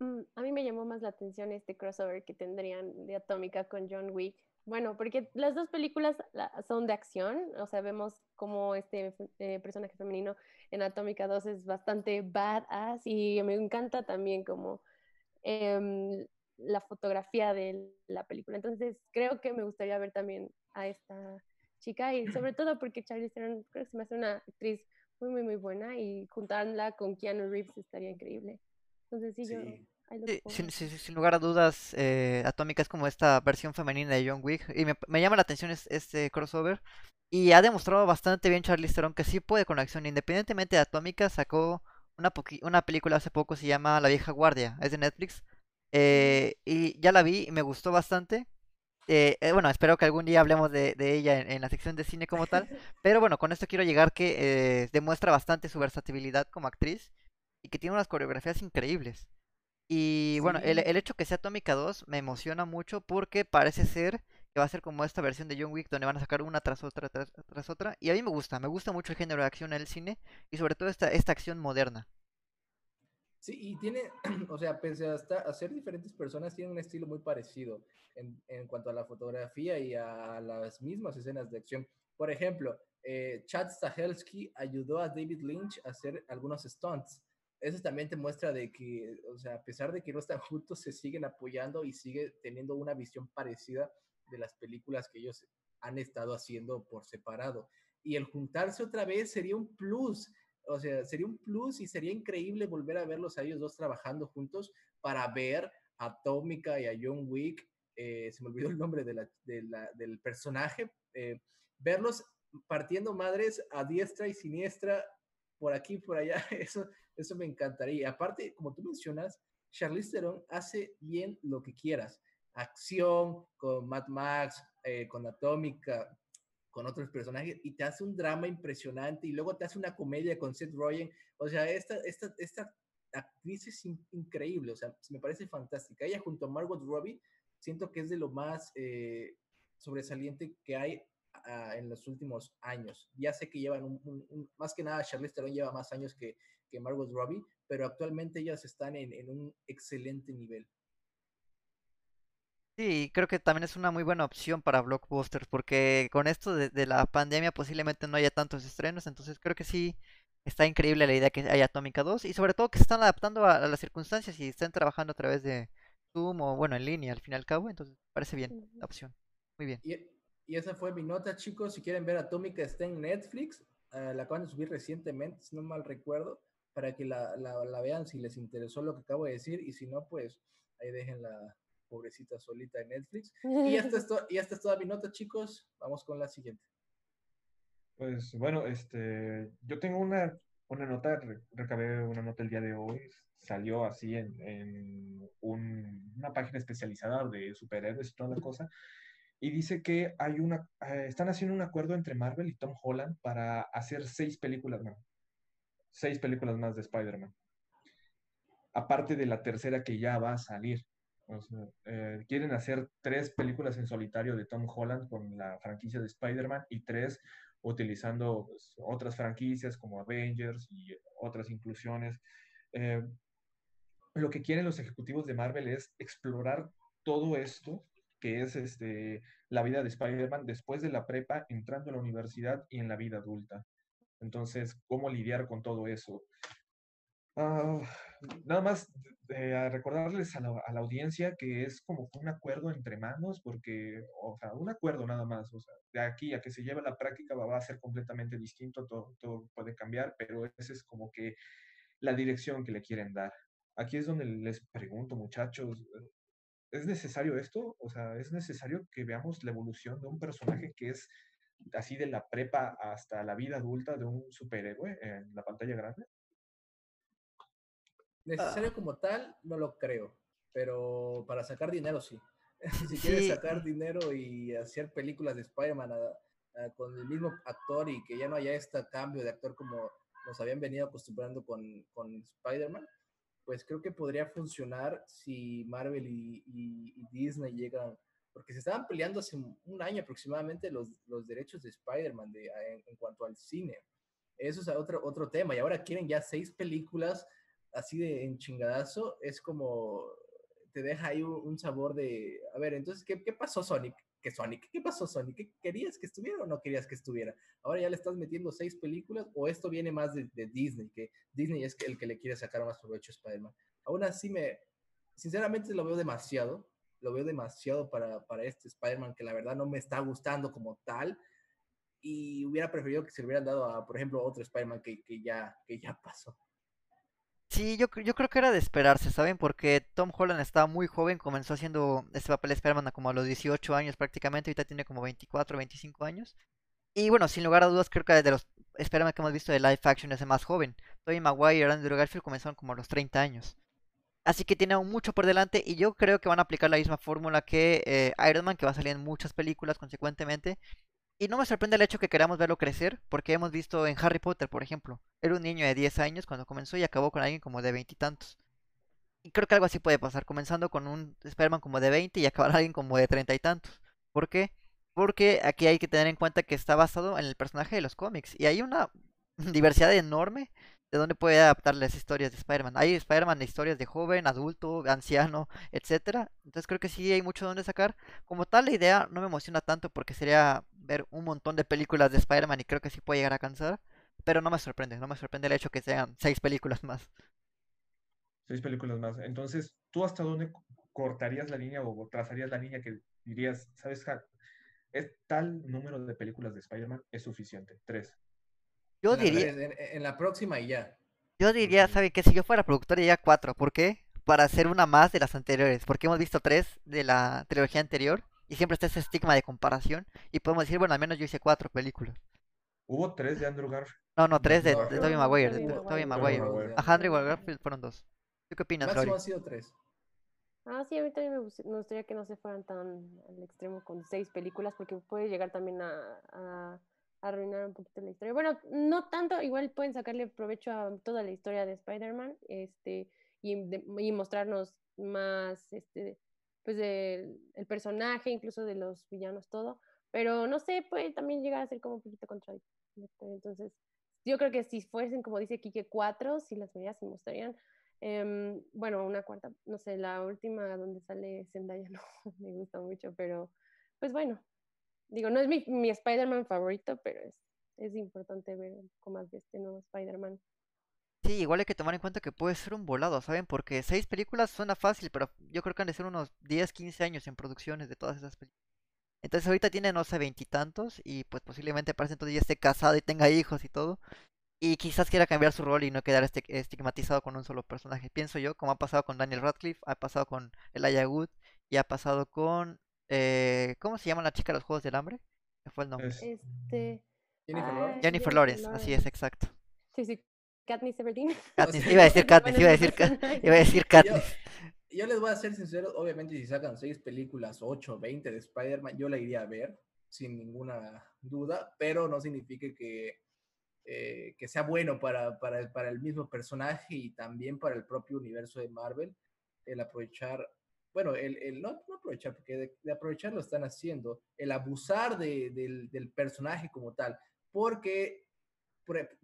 Mm, A mí me llamó más la atención este crossover que tendrían de Atómica con John Wick. Bueno, porque las dos películas la- son de acción, o sea, vemos como este eh, personaje femenino en Atómica 2 es bastante badass y me encanta también como em, la fotografía de la película. Entonces, creo que me gustaría ver también a esta chica y sobre todo porque Charlize Theron creo que se me hace una actriz muy, muy, muy buena y juntarla con Keanu Reeves estaría increíble. Entonces, sí, Sí. Sin, forward. sin- sin lugar a dudas, eh, Atómica es como esta versión femenina de John Wick. Y me, me llama la atención es- este crossover. Y ha demostrado bastante bien Charlize Theron que sí puede con la acción. Independientemente de Atómica, sacó una, una película hace poco, se llama La vieja guardia. Es de Netflix. eh, y ya la vi y me gustó bastante. Eh, eh, bueno, espero que algún día hablemos de, de ella en, en la sección de cine como tal. Pero bueno, con esto quiero llegar que eh, demuestra bastante su versatilidad como actriz y que tiene unas coreografías increíbles. Y bueno, el, el hecho que sea Atómica 2 me emociona mucho porque parece ser que va a ser como esta versión de John Wick donde van a sacar una tras otra tras, tras otra. Y a mí me gusta, me gusta mucho el género de acción en el cine y sobre todo esta, esta acción moderna. Sí, y tiene, o sea, pese a, estar- a ser diferentes personas, tienen un estilo muy parecido en, en cuanto a la fotografía y a las mismas escenas de acción. Por ejemplo, eh, Chad Stahelski ayudó a David Lynch a hacer algunos stunts. Eso también te muestra de que, o sea, a pesar de que no están juntos, se siguen apoyando y sigue teniendo una visión parecida de las películas que ellos han estado haciendo por separado. Y el juntarse otra vez sería un plus. O sea, sería un plus y sería increíble volver a verlos a ellos dos trabajando juntos para ver a Atómica y a John Wick. eh, se me olvidó el nombre de la- de la- del personaje. eh, verlos partiendo madres a diestra y siniestra por aquí por allá. Eso, eso me encantaría. Y aparte, como tú mencionas, Charlize Theron hace bien lo que quieras. Acción con Mad Max, eh, con Atómica, con otros personajes y te hace un drama impresionante y luego te hace una comedia con Seth Rogen. O sea, esta, esta, esta actriz es in- increíble, o sea, me parece fantástica. Ella junto a Margot Robbie, siento que es de lo más eh, sobresaliente que hay ah, en los últimos años. Ya sé que llevan un, un- un- más que nada, Charlize Theron lleva más años que, que Margot Robbie, pero actualmente ellas están en, en un excelente nivel. Sí, creo que también es una muy buena opción para blockbusters porque con esto de, de la pandemia posiblemente no haya tantos estrenos, entonces creo que sí está increíble la idea que haya Atómica 2 y sobre todo que se están adaptando a, a las circunstancias y están trabajando a través de Zoom o bueno, en línea al fin y al cabo, entonces parece bien la opción. Muy bien. Y, y esa fue mi nota, chicos. Si quieren ver Atómica, está en Netflix. eh, la acaban de subir recientemente, si no mal recuerdo, para que la, la- la vean si les interesó lo que acabo de decir. Y si no, pues ahí dejen la pobrecita solita en Netflix. Y esta es, to- y esta es toda mi nota, chicos. Vamos con la siguiente. Pues bueno, este, yo tengo una una nota, recabé una nota el día de hoy, salió así en, una página especializada de superhéroes y toda la cosa, y dice que hay una, eh, están haciendo un acuerdo entre Marvel y Tom Holland para hacer seis películas más, seis películas más de Spider-Man, aparte de la tercera que ya va a salir. Eh, quieren hacer tres películas en solitario de Tom Holland con la franquicia de Spider-Man y tres utilizando pues, otras franquicias como Avengers y otras inclusiones. Eh, lo que quieren los ejecutivos de Marvel es explorar todo esto que es este, la vida de Spider-Man después de la prepa, entrando a la universidad y en la vida adulta. Entonces, ¿cómo lidiar con todo eso? Ah, nada más recordarles a la, audiencia que es como un acuerdo entre manos, porque, o sea, un acuerdo nada más, de aquí a que se lleve la práctica va, a ser completamente distinto, todo, todo puede cambiar, pero esa es como que la dirección que le quieren dar. Aquí es donde les pregunto, muchachos, ¿es necesario esto? O sea, ¿es necesario que veamos la evolución de un personaje que es así de la prepa hasta la vida adulta de un superhéroe en la pantalla grande? Necesario ah. como tal, no lo creo, pero para sacar dinero sí. si quieres sacar dinero y hacer películas de Spider-Man con el mismo actor y que ya no haya este cambio de actor como nos habían venido acostumbrando con, con Spider-Man, pues creo que podría funcionar si Marvel y, Disney llegan, porque se estaban peleando hace un año aproximadamente los, los derechos de Spider-Man en, cuanto al cine. Eso es otro, otro tema, y ahora quieren ya seis películas así de en chingadazo, es como te deja ahí un, sabor de, a ver, entonces, ¿qué, qué pasó Sonic? ¿Qué Sonic? ¿Qué pasó Sonic? ¿Qué querías que estuviera o no querías que estuviera? Ahora ya le estás metiendo seis películas o esto viene más de, Disney, que Disney es el que le quiere sacar más provecho a Spider-Man. Aún así me, sinceramente lo veo demasiado, lo veo demasiado para, para este Spider-Man que la verdad no me está gustando como tal y hubiera preferido que se le hubieran dado a, por ejemplo, otro Spider-Man que, que, ya, que ya pasó. Sí, yo, yo creo que era de esperarse, ¿saben? Porque Tom Holland estaba muy joven, comenzó haciendo este papel de Spider-Man como a los 18 años prácticamente, ahorita tiene como 24, 25 años. Y bueno, sin lugar a dudas, creo que de los Spider-Man que hemos visto de live action es el más joven. Tobey Maguire y Andrew Garfield comenzaron como a los 30 años. Así que tiene mucho por delante y yo creo que van a aplicar la misma fórmula que eh, Iron Man, que va a salir en muchas películas consecuentemente. Y no me sorprende el hecho que queramos verlo crecer, porque hemos visto en Harry Potter, por ejemplo, era un niño de 10 años cuando comenzó y acabó con alguien como de veintitantos. Y, creo que algo así puede pasar, comenzando con un Spider-Man como de 20 y acabar alguien como de treinta y tantos. ¿Por qué? Porque aquí hay que tener en cuenta que está basado en el personaje de los cómics y hay una diversidad enorme de dónde puede adaptar las historias de Spider-Man. Hay Spider-Man de historias de joven, adulto, anciano, etcétera. Entonces creo que sí hay mucho donde sacar. Como tal, la idea no me emociona tanto porque sería ver un montón de películas de Spider-Man y creo que sí puede llegar a cansar. Pero no me sorprende, no me sorprende el hecho que sean seis películas más. Seis películas más. Entonces, ¿tú hasta dónde cortarías la línea o trazarías la línea que dirías, sabes, es tal número de películas de Spider-Man es suficiente? Tres. Yo diría. En, la próxima y ya. Yo diría, ¿sabe qué? Si yo fuera productor, diría cuatro. ¿Por qué? Para hacer una más de las anteriores. Porque hemos visto tres de la trilogía anterior. Y siempre está ese estigma de comparación. Y podemos decir, bueno, al menos yo hice cuatro películas. ¿Hubo tres de Andrew Garfield? No, no, tres de, de Tobey Maguire. De Tobey Maguire. Ajá, Andrew Garfield fueron dos. ¿Tú qué opinas, Máximo han sido tres. Ah, sí, a mí también me, gustaría que no se fueran tan al extremo con seis películas, porque puede llegar también a arruinar un poquito la historia. Bueno, no tanto, igual pueden sacarle provecho a toda la historia de Spider-Man este, y, mostrarnos más este, pues el personaje, incluso de los villanos, todo. Pero no sé, puede también llegar a ser como un poquito contradictorio. Entonces, yo creo que si fuesen, como dice Kike, cuatro, si las medidas se mostrarían. Em, bueno, una cuarta, no sé, la última donde sale Zendaya no me gusta mucho, pero pues bueno, Digo, no es mi, mi Spider-Man favorito, pero es, es importante ver cómo más de este nuevo Spider-Man. Sí, igual hay que tomar en cuenta que puede ser un volado, ¿saben? Porque seis películas suena fácil, pero yo creo que han de ser unos 10, 15 años en producciones de todas esas películas. Entonces ahorita tiene, no sé, veintitantos y, pues posiblemente para entonces ya esté casado y tenga hijos y todo. Y quizás quiera cambiar su rol y no quedar este, estigmatizado con un solo personaje. Pienso yo, como ha pasado con Daniel Radcliffe, ha pasado con Elijah Wood y ha pasado con eh, ¿Cómo se llama la chica de los Juegos del Hambre? ¿Qué fue el nombre? Este... Jennifer Lawrence. Jennifer Lawrence, así es, exacto. Sí, sí, Katniss Everdeen. Katniss, iba a decir Katniss, iba a decir, iba a decir Katniss. Yo, les voy a ser sincero, obviamente si sacan seis películas, 8, 20 de Spider-Man, yo la iría a ver, sin ninguna duda, pero no significa que, eh, que sea bueno para, para, para el mismo personaje y también para el propio universo de Marvel el aprovechar bueno, el, el no, aprovechar, porque de, aprovechar lo están haciendo, el abusar de, del, del, personaje como tal, porque,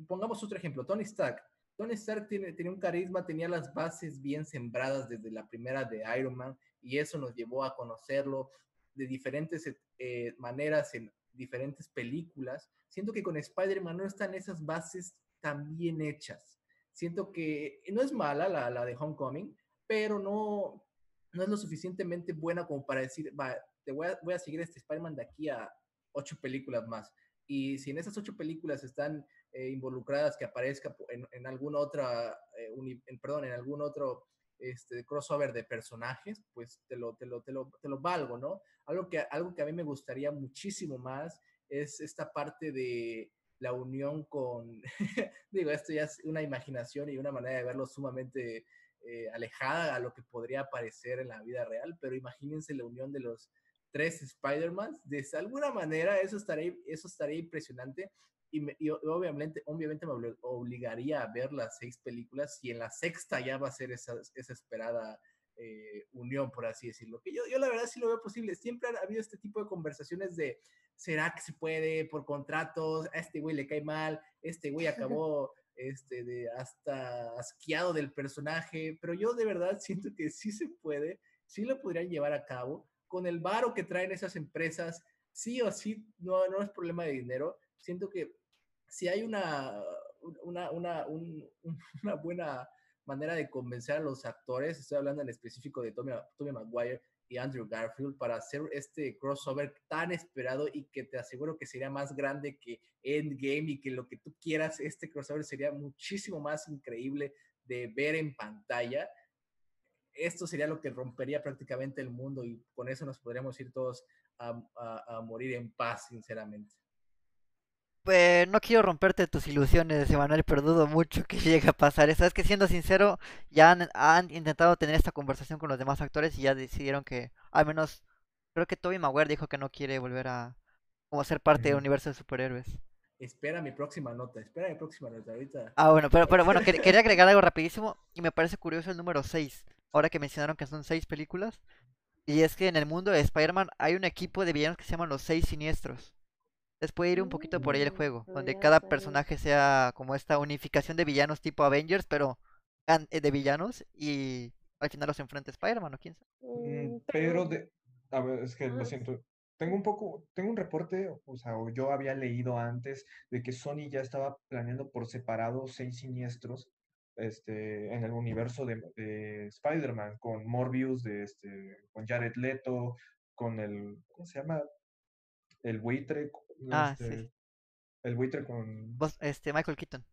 pongamos otro ejemplo, Tony Stark. Tony Stark tiene, tiene un carisma, tenía las bases bien sembradas desde la primera de Iron Man, y eso nos llevó a conocerlo de diferentes eh, maneras en diferentes películas. Siento que con Spider-Man no están esas bases tan bien hechas. Siento que no es mala la, la de Homecoming, pero no, no es lo suficientemente buena como para decir, va, te voy a, seguir este Spider-Man de aquí a ocho películas más. Y si en esas ocho películas están eh, involucradas que aparezca en, en alguna otra, eh, perdón, en algún otro este, crossover de personajes, pues te lo, te lo, te lo, te lo valgo, ¿no? Algo que, algo que a mí me gustaría muchísimo más es esta parte de la unión con, digo, esto ya es una imaginación y una manera de verlo sumamente eh, alejada a lo que podría parecer en la vida real, pero imagínense la unión de los tres Spider-Man, de alguna manera eso estaría, eso estaría impresionante y, obviamente, obviamente me obligaría a ver las seis películas y en la sexta ya va a ser esa, esa esperada eh, unión, por así decirlo. Que yo, yo la verdad sí lo veo posible. Siempre ha habido este tipo de conversaciones de, ¿será que se puede por contratos? A este güey le cae mal, este güey acabó este, de hasta asqueado del personaje, pero yo de verdad siento que sí se puede, sí lo podrían llevar a cabo, con el varo que traen esas empresas, sí o sí, no, no es problema de dinero, siento que si hay una, una, una, una buena manera de convencer a los actores, estoy hablando en específico de Tommy, Tommy Maguire y Andrew Garfield para hacer este crossover tan esperado y que te aseguro que sería más grande que Endgame y que lo que tú quieras, este crossover sería muchísimo más increíble de ver en pantalla. Esto sería lo que rompería prácticamente el mundo y con eso nos podríamos ir todos a, a morir en paz, sinceramente. Pues no quiero romperte tus ilusiones, Emanuel, pero dudo mucho que llegue a pasar eso. Es que siendo sincero, ya han, intentado tener esta conversación con los demás actores y ya decidieron que, al menos, creo que Toby Maguire dijo que no quiere volver a como ser parte del universo de superhéroes. Espera mi próxima nota, espera mi próxima nota ahorita. Ah, bueno, pero, pero bueno, quería agregar algo rapidísimo y me parece curioso el número 6, ahora que mencionaron que son 6 películas. Y es que en el mundo de Spider-Man hay un equipo de villanos que se llaman los Seis Siniestros. Les puede ir un poquito por ahí el mm, juego, donde cada personaje sea como esta unificación de villanos tipo Avengers, pero eh, de villanos y al final los enfrenta Spider-Man o quién sabe. Mm, mm, pero de, a ver, es que lo siento. Tengo un poco, tengo un reporte, o sea, yo había leído antes de que Sony ya estaba planeando por separado seis siniestros este, en el universo de, de Spider-Man, con Morbius, de este, con Jared Leto, con el, ¿cómo se llama? El buitre, Ah, sí. Este, el buitre con. este, Michael Keaton.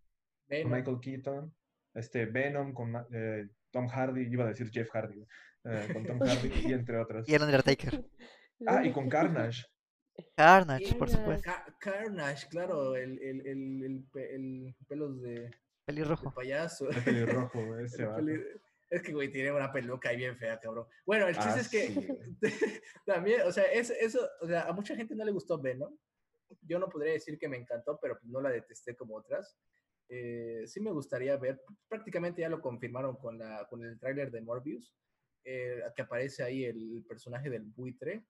Michael Keaton. Este, Venom con eh, Tom Hardy, iba a decir Jeff Hardy, eh, con Tom Hardy y entre otros. Y el Undertaker. Ah, y con Carnage. Carnage, por supuesto. Carnage, claro, el, el, el, el, pelos de. Pelirrojo. payaso. El pelirrojo, ese Es que, güey, tiene una peluca ahí bien fea, cabrón. Bueno, el chiste ah, es que también, o sea, es, eso, o sea, a mucha gente no le gustó Venom yo no podría decir que me encantó, pero no la detesté como otras. Eh, sí me gustaría ver, prácticamente ya lo confirmaron con, la, con el tráiler de Morbius, eh, que aparece ahí el personaje del buitre.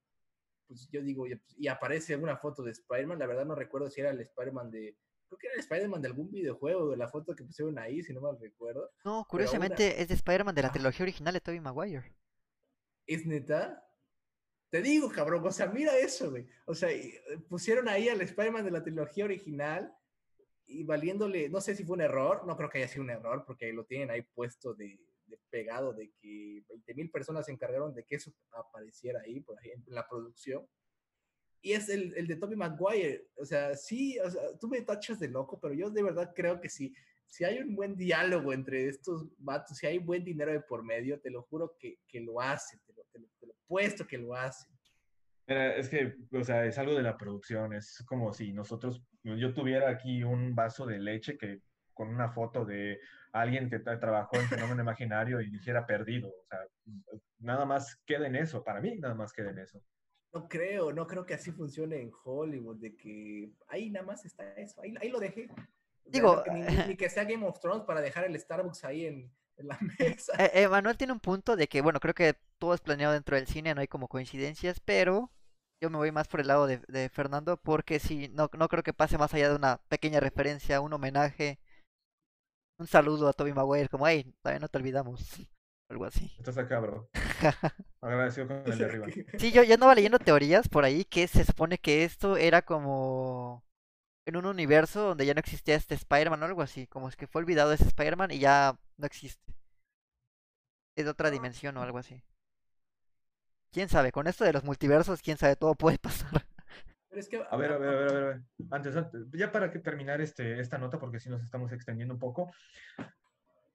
Pues yo digo, y aparece una foto de Spider-Man, la verdad no recuerdo si era el Spider-Man de, creo que era el Spider-Man de algún videojuego, de la foto que pusieron ahí, si no mal recuerdo. No, curiosamente es de Spider-Man de la trilogía original de Tobey Maguire. ¿Es neta? Te digo, cabrón, o sea, mira eso, güey. O sea, eh, pusieron ahí al Spider-Man de la trilogía original y valiéndole, no sé si fue un error, no creo que haya sido un error, porque lo tienen ahí puesto de, pegado, de que 20 mil personas se encargaron de que eso apareciera ahí, por ejemplo, en la producción. Y es el, el de Tobey Maguire. O sea, sí, o sea, tú me tachas de loco, pero yo de verdad creo que sí. Si hay un buen diálogo entre estos vatos, si hay buen dinero de por medio, te lo juro que, que lo hacen, te lo, te lo puesto que lo hace. es que, o sea, es algo de la producción, es como si nosotros, yo tuviera aquí un vaso de leche que con una foto de alguien que trabajó en fenómeno imaginario y dijera perdido. O sea, nada más queda en eso. Para mí, nada más queda en eso. No creo, no creo que así funcione en Hollywood, de que ahí nada más está eso, ahí, ahí lo dejé. Digo, ni, que sea Game of Thrones para dejar el Starbucks ahí en, la mesa. Eh, Manuel tiene un punto de que, bueno, creo que todo es planeado dentro del cine, no hay como coincidencias, pero yo me voy más por el lado de, de Fernando porque sí, no, no creo que pase más allá de una pequeña referencia, un homenaje, un saludo a Toby Maguire, como, hey, todavía no te olvidamos. Algo así. Estás acá, bro. Agradecido con el de arriba. Sí, yo ya andaba leyendo teorías por ahí que se supone que esto era como en un universo donde ya no existía este Spider-Man o algo así, como es que fue olvidado ese Spider-Man y ya no existe. Es de otra dimensión o algo así. Quién sabe, con esto de los multiversos, quién sabe, todo puede pasar. a, ver, a ver, a ver, a ver, Antes, ya para que terminar este, esta nota, porque si nos estamos extendiendo un poco.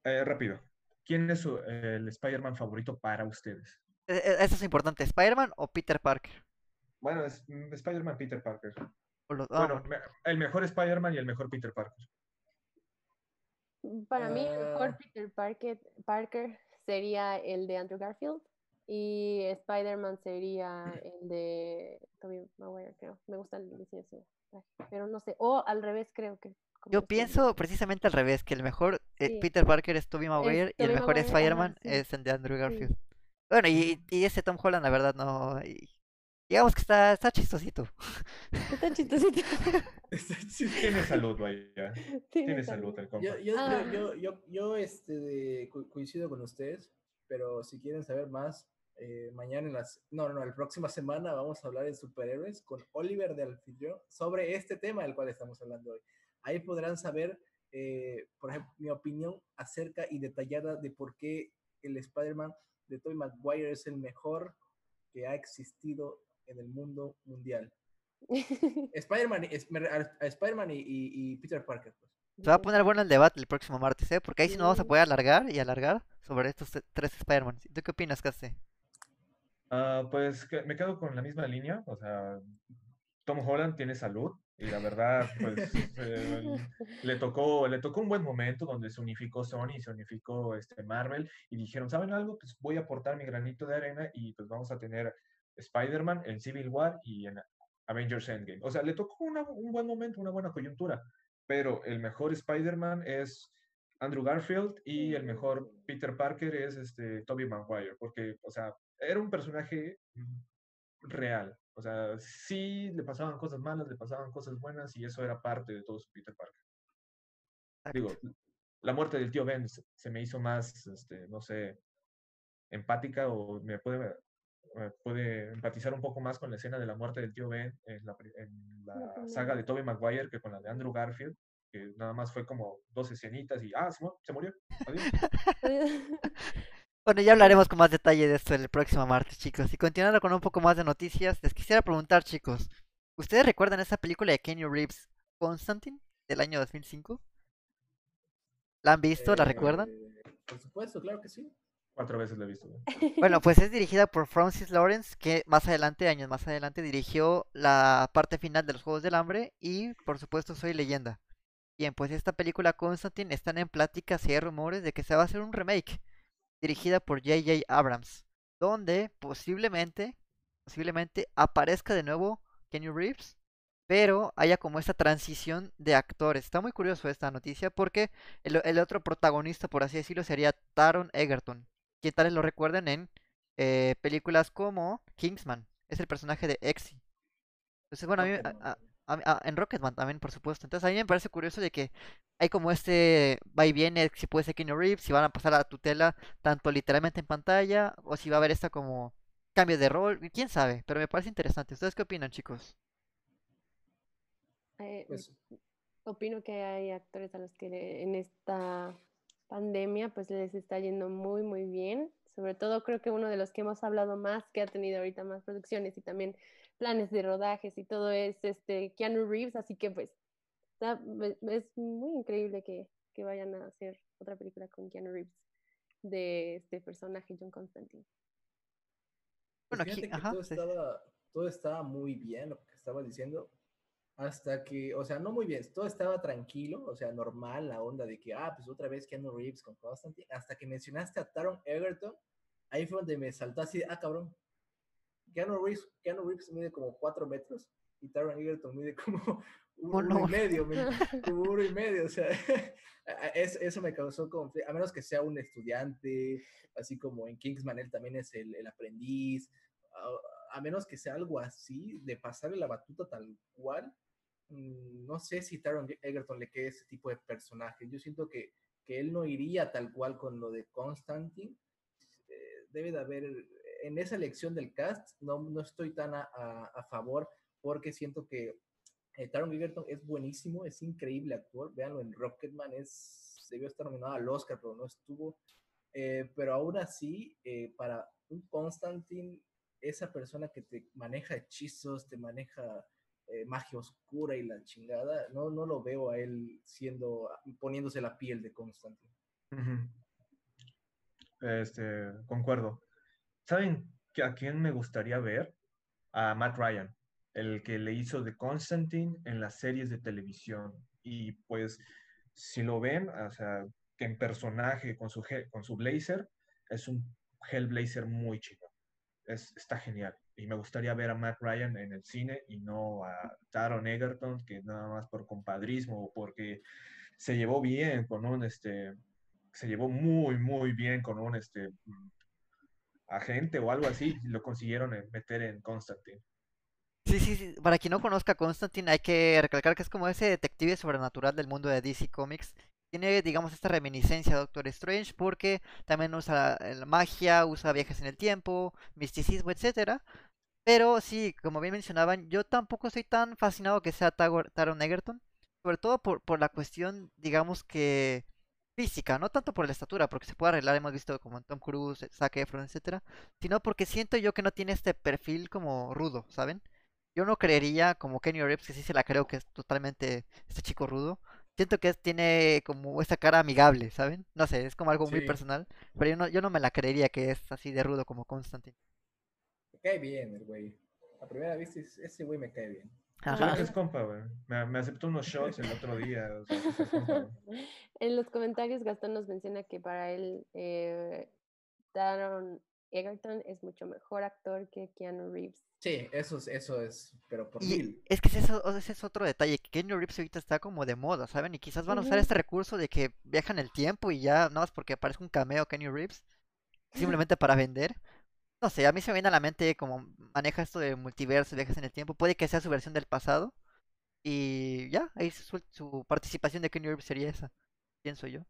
Eh, rápido. ¿Quién es el Spider-Man favorito para ustedes? E, e, eso es importante. ¿Spider-Man o Peter Parker? Bueno, es mm, Spider-Man, Peter Parker. bueno, ah, el mejor Spider-Man y el mejor Peter Parker. Para mí, el mejor ah. Peter Parker, Parker sería el de Andrew Garfield. Y Spider-Man sería el de Tobey Maguire, creo. Me gusta el diseño pero no sé. O al revés, creo que. Yo pienso precisamente al revés, que el mejor eh, Peter Parker es Tobey Maguire y el mejor Spider-Man es el de Andrew Garfield. Bueno, y, y, ese Tom Holland, la verdad, no. digamos que está, está chistosito. Está chistosito. Tiene salud, vaya. Tiene, salud el yo, yo, ah. yo, yo, yo, este, coincido con ustedes, pero si quieren saber más, eh, mañana en las, no, no, la próxima semana vamos a hablar de superhéroes con Oliver de Alfitrión sobre este tema del cual estamos hablando hoy. Ahí podrán saber, eh, por ejemplo, mi opinión acerca y detallada de por qué el Spider-Man de Tobey Maguire es el mejor que ha existido en el mundo mundial. Spider-Man Spider y, Peter Parker. Pues. Se va a poner bueno el debate el próximo martes, ¿eh? Porque ahí sí nos vamos a poder alargar y alargar sobre estos tres Spider-Man. ¿Tú qué opinas, Caste? Ah, pues me quedo con la misma línea, o sea, Tom Holland tiene salud y la verdad, pues eh, le, tocó, le tocó un buen momento donde se unificó Sony, se unificó este Marvel y dijeron, ¿saben algo? Pues voy a aportar mi granito de arena y pues vamos a tener Spider-Man en Civil War y en Avengers Endgame. O sea, le tocó un buen momento, una buena coyuntura, pero el mejor Spider-Man es Andrew Garfield y el mejor Peter Parker es este Tobey Maguire, porque, o sea, era un personaje real. O sea, sí le pasaban cosas malas, le pasaban cosas buenas y eso era parte de todo su Peter Parker. Digo, la muerte del tío Ben se me hizo más, este, no sé, empática o me puede, puede empatizar un poco más con la escena de la muerte del tío Ben en la, en la saga de Tobey Maguire que con la de Andrew Garfield, que nada más fue como dos escenitas y, ah, se, murió. Adiós. Bueno, ya hablaremos con más detalle de esto el próximo martes, chicos. Y continuando con un poco más de noticias, les quisiera preguntar, chicos, ¿ustedes recuerdan esa película de Kenny Reeves, Constantine, del año 2005? ¿La han visto? ¿La recuerdan? Eh, por supuesto, claro que sí. Cuatro veces la he visto. Bueno, pues es dirigida por Francis Lawrence, que más adelante, años más adelante, dirigió la parte final de los Juegos del Hambre y, por supuesto, Soy Leyenda. Bien, pues esta película Constantine están en pláticas y hay rumores de que se va a hacer un remake dirigida por J.J. Abrams, donde posiblemente, posiblemente aparezca de nuevo Kenny Reeves, pero haya como esta transición de actores. Está muy curioso esta noticia porque el, otro protagonista, por así decirlo, sería Taron Egerton, quien tal lo recuerden en eh, películas como Kingsman, es el personaje de Exy. Entonces, bueno, a mí, en Rocketman también, por supuesto. Entonces a mí me parece curioso de que hay como este va y viene, si puede ser Keanu Reeves, si van a pasar a la tutela tanto literalmente en pantalla, o si va a haber esta como cambio de rol, quién sabe, pero me parece interesante. ¿Ustedes qué opinan, chicos? Eh, pues opino que hay actores a los que en esta pandemia pues les está yendo muy muy bien. Sobre todo creo que uno de los que hemos hablado más, que ha tenido ahorita más producciones y también planes de rodajes y todo es este Keanu Reeves, así que pues es muy increíble que, que vayan a hacer otra película con Keanu Reeves de este personaje John Constantine. Pues bueno, aquí, todo, estaba, todo estaba muy bien lo que estaba diciendo, hasta que, o sea, no muy bien, todo estaba tranquilo, o sea, normal la onda de que, ah, pues otra vez Keanu Reeves con Constantine, hasta que mencionaste a Taron Egerton, ahí fue donde me saltó así, ah, cabrón, Keanu Reeves, Keanu Reeves mide como cuatro metros y Taron Egerton mide como uno, y medio, como uno y medio, o sea, eso, me causó conflicto, a menos que sea un estudiante, así como en Kingsman él también es el, el aprendiz, a, a menos que sea algo así, de pasarle la batuta tal cual, no sé si Taron Egerton le quede ese tipo de personaje. Yo siento que, que él no iría tal cual con lo de Constantine. Eh, debe de haber, en esa elección del cast, no, no estoy tan a, a, favor porque siento que eh, Taron Egerton es buenísimo, es increíble actor. Véanlo en Rocketman, es, debió estar nominado al Oscar, pero no estuvo. Eh, pero aún así, para un Constantine, esa persona que te maneja hechizos, te maneja eh, magia oscura y la chingada, no, no lo veo a él siendo, poniéndose la piel de Constantine. Este, concuerdo. ¿Saben a quién me gustaría ver? A Matt Ryan, el que le hizo de Constantine en las series de televisión. Y pues, si lo ven, o sea, que en personaje con su, con su blazer, es un Hellblazer muy chido. Es, está genial y me gustaría ver a Matt Ryan en el cine y no a Taron Egerton, que nada más por compadrismo o porque se llevó bien con un, este, se llevó muy, muy bien con un, este, agente o algo así, lo consiguieron meter en Constantine. Sí, sí, sí, para quien no conozca Constantine hay que recalcar que es como ese detective sobrenatural del mundo de DC Comics. Tiene, digamos, esta reminiscencia a Doctor Strange porque también usa la magia, usa viajes en el tiempo, misticismo, etcétera. Pero sí, como bien mencionaban, yo tampoco estoy tan fascinado que sea Taron Egerton. Sobre todo por, por la cuestión, digamos que física, no tanto por la estatura, porque se puede arreglar, hemos visto como en Tom Cruise, Zac Efron, etcétera, sino porque siento yo que no tiene este perfil como rudo, ¿saben? Yo no creería como Kenny Reeves, que sí se la creo que es totalmente este chico rudo. Siento que tiene como esa cara amigable, ¿saben? No sé, es como algo muy personal, pero yo no, yo no me la creería que es así de rudo como Constantine cae bien el güey. A primera vista, ese güey me cae bien. Ajá. es compa, güey. Me, me, aceptó unos shots el otro día. en los comentarios, Gastón nos menciona que para él, eh, Taron Egerton es mucho mejor actor que Keanu Reeves. Sí, eso es, eso es, pero por mil. Es que ese es, otro detalle, que Keanu Reeves ahorita está como de moda, ¿saben? Y quizás van a usar este recurso de que viajan el tiempo y ya, nada más porque aparece un cameo Keanu Reeves, simplemente para vender. No sé, a mí se me viene a la mente como maneja esto de multiverso, viajes en el tiempo. Puede que sea su versión del pasado. Y ya, ahí su, participación de Kenny Reeves sería esa, pienso yo.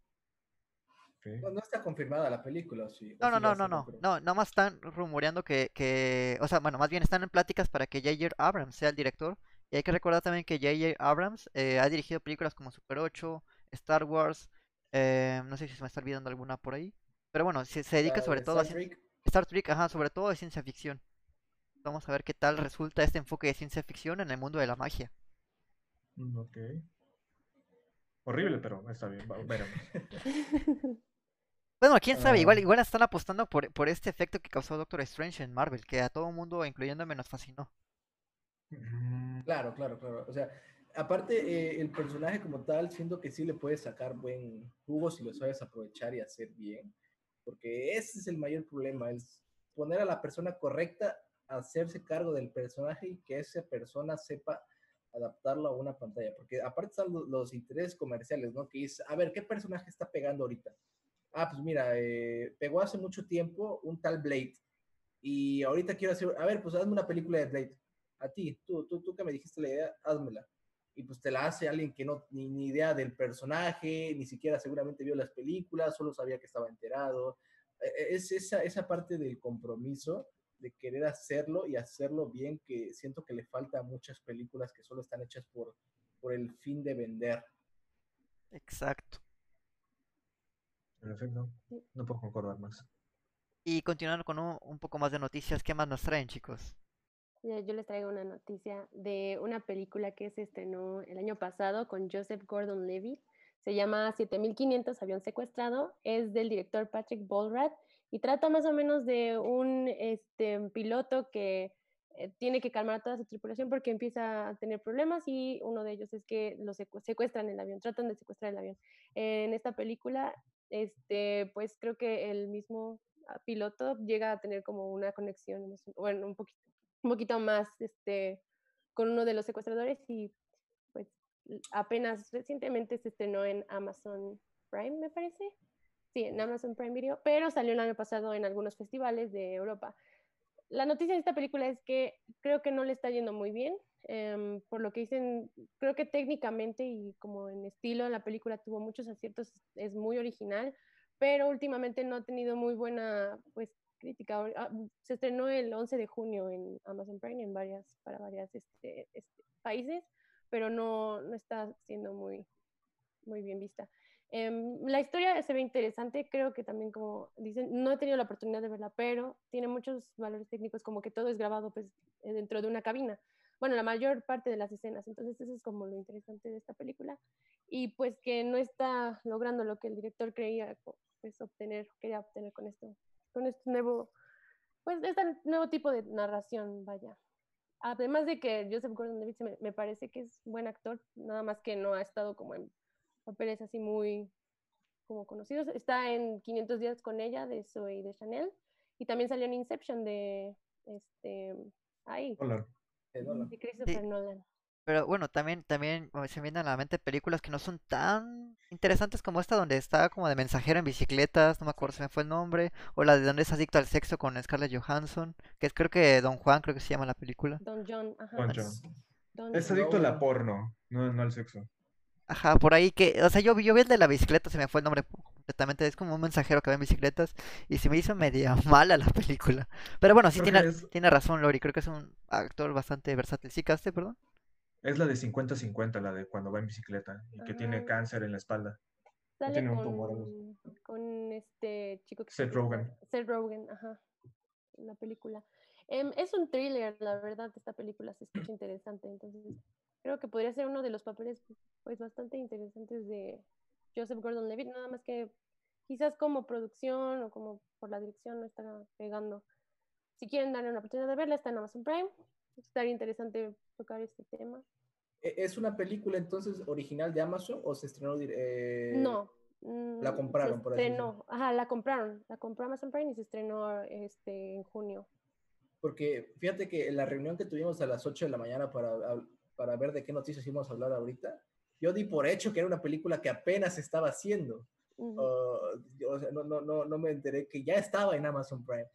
No, está confirmada la película, sí. No, no, no, no, no, no, nomás están rumoreando que, que, o sea, bueno, más bien están en pláticas para que J.J. Abrams sea el director. Y hay que recordar también que J.J. Abrams eh, ha dirigido películas como Super 8, Star Wars, eh, no sé si se me está olvidando alguna por ahí. Pero bueno, se, se dedica sobre todo a... Star Trek, ajá, sobre todo de ciencia ficción. Vamos a ver qué tal resulta este enfoque de ciencia ficción en el mundo de la magia. Mm, ok. Horrible, pero está bien, veremos. bueno, quién sabe, igual, ah. igual están apostando por, por este efecto que causó Doctor Strange en Marvel, que a todo el mundo, incluyéndome, nos fascinó. Mm. Claro, claro, claro. O sea, aparte, eh, el personaje como tal, siento que sí le puedes sacar buen jugo si lo sabes aprovechar y hacer bien porque ese es el mayor problema, es poner a la persona correcta a hacerse cargo del personaje y que esa persona sepa adaptarlo a una pantalla, porque aparte están los, intereses comerciales, ¿no? Que es, a ver, ¿qué personaje está pegando ahorita? Ah, pues mira, eh, pegó hace mucho tiempo un tal Blade, y ahorita quiero hacer, a ver, pues hazme una película de Blade, a ti, tú, tú, tú que me dijiste la idea, házmela y pues te la hace alguien que no ni, ni idea del personaje, ni siquiera seguramente vio las películas, solo sabía que estaba enterado. E, e, es esa, esa parte del compromiso de querer hacerlo y hacerlo bien que siento que le falta a muchas películas que solo están hechas por, por el fin de vender. Exacto. Perfecto. No puedo concordar más. Y continuando con un, un poco más de noticias, ¿qué más nos traen, chicos? Yo les traigo una noticia de una película que se estrenó el año pasado con Joseph Gordon-Levitt. Se llama 7500 Avión Secuestrado. Es del director Patrick Bolrat y trata más o menos de un este, piloto que eh, tiene que calmar a toda su tripulación porque empieza a tener problemas y uno de ellos es que lo secuestran el avión, tratan de secuestrar el avión. en esta película, este, pues creo que el mismo ah, piloto llega a tener como una conexión, bueno, un poquito, un poquito más este, con uno de los secuestradores y pues apenas recientemente se estrenó en Amazon Prime, me parece. Sí, en Amazon Prime Video, pero salió el año pasado en algunos festivales de Europa. La noticia de esta película es que creo que no le está yendo muy bien. Em, por lo que dicen, creo que técnicamente y como en estilo la película tuvo muchos aciertos, es muy original, pero últimamente no ha tenido muy buena pues crítica. Ah, se estrenó el 11 de junio en Amazon Prime en varias, para varios este, este, países, pero no, no está siendo muy, muy bien vista. Em, la historia se ve interesante, creo que también como dicen, no he tenido la oportunidad de verla, pero tiene muchos valores técnicos, como que todo es grabado pues, eh, dentro de una cabina. Bueno, la mayor parte de las escenas, entonces eso es como lo interesante de esta película. Y pues que no está logrando lo que el director creía pues, obtener, quería obtener con esto, con este nuevo, pues este nuevo tipo de narración, vaya. Además de que Joseph Gordon-Levitt me, me parece que es buen actor, nada más que no ha estado como en papeles así muy como conocidos. Está en 500 días con ella de Zoe de Chanel y también salió en Inception de este ahí de Christopher Nolan. Pero bueno, también, también se me vienen a la mente películas que no son tan interesantes como esta, donde está como de mensajero en bicicletas, no me acuerdo si me fue el nombre, o la de donde es adicto al sexo con Scarlett Johansson, que es creo que Don Juan, creo que se llama la película. Don John, ajá. Don John. es adicto a la porno, no, no al sexo. Ajá, por ahí que, o sea, yo, yo vi el de la bicicleta, se me fue el nombre completamente, es como un mensajero que va en bicicletas y se me hizo media mala la película. Pero bueno, sí tiene, tiene razón Lori, creo que es un actor bastante versátil. ¿Sí, Caste, perdón? Es la de 50-50, la de cuando va en bicicleta y que tiene cáncer en la espalda. tiene un tumor. Con este chico que Seth Rogen. Seth Rogen, ajá, la película. Em, es un thriller, la verdad, esta película se escucha interesante, entonces creo que podría ser uno de los papeles pues bastante interesantes de Joseph Gordon-Levitt, nada más que quizás como producción o como por la dirección no está pegando. Si quieren darle una oportunidad de verla, está en Amazon Prime. Estaría interesante tocar este tema. ¿E-, ¿Es una película entonces original de Amazon o se estrenó? Eh, no. La mm, compraron, por así Ajá, la compraron. La compró Amazon Prime y se estrenó este, en junio. Porque fíjate que en la reunión que tuvimos a las 8 de la mañana para para ver de qué noticias íbamos a hablar ahorita, yo di por hecho que era una película que apenas estaba haciendo. no, no, no, no, me enteré que ya estaba en Amazon Prime.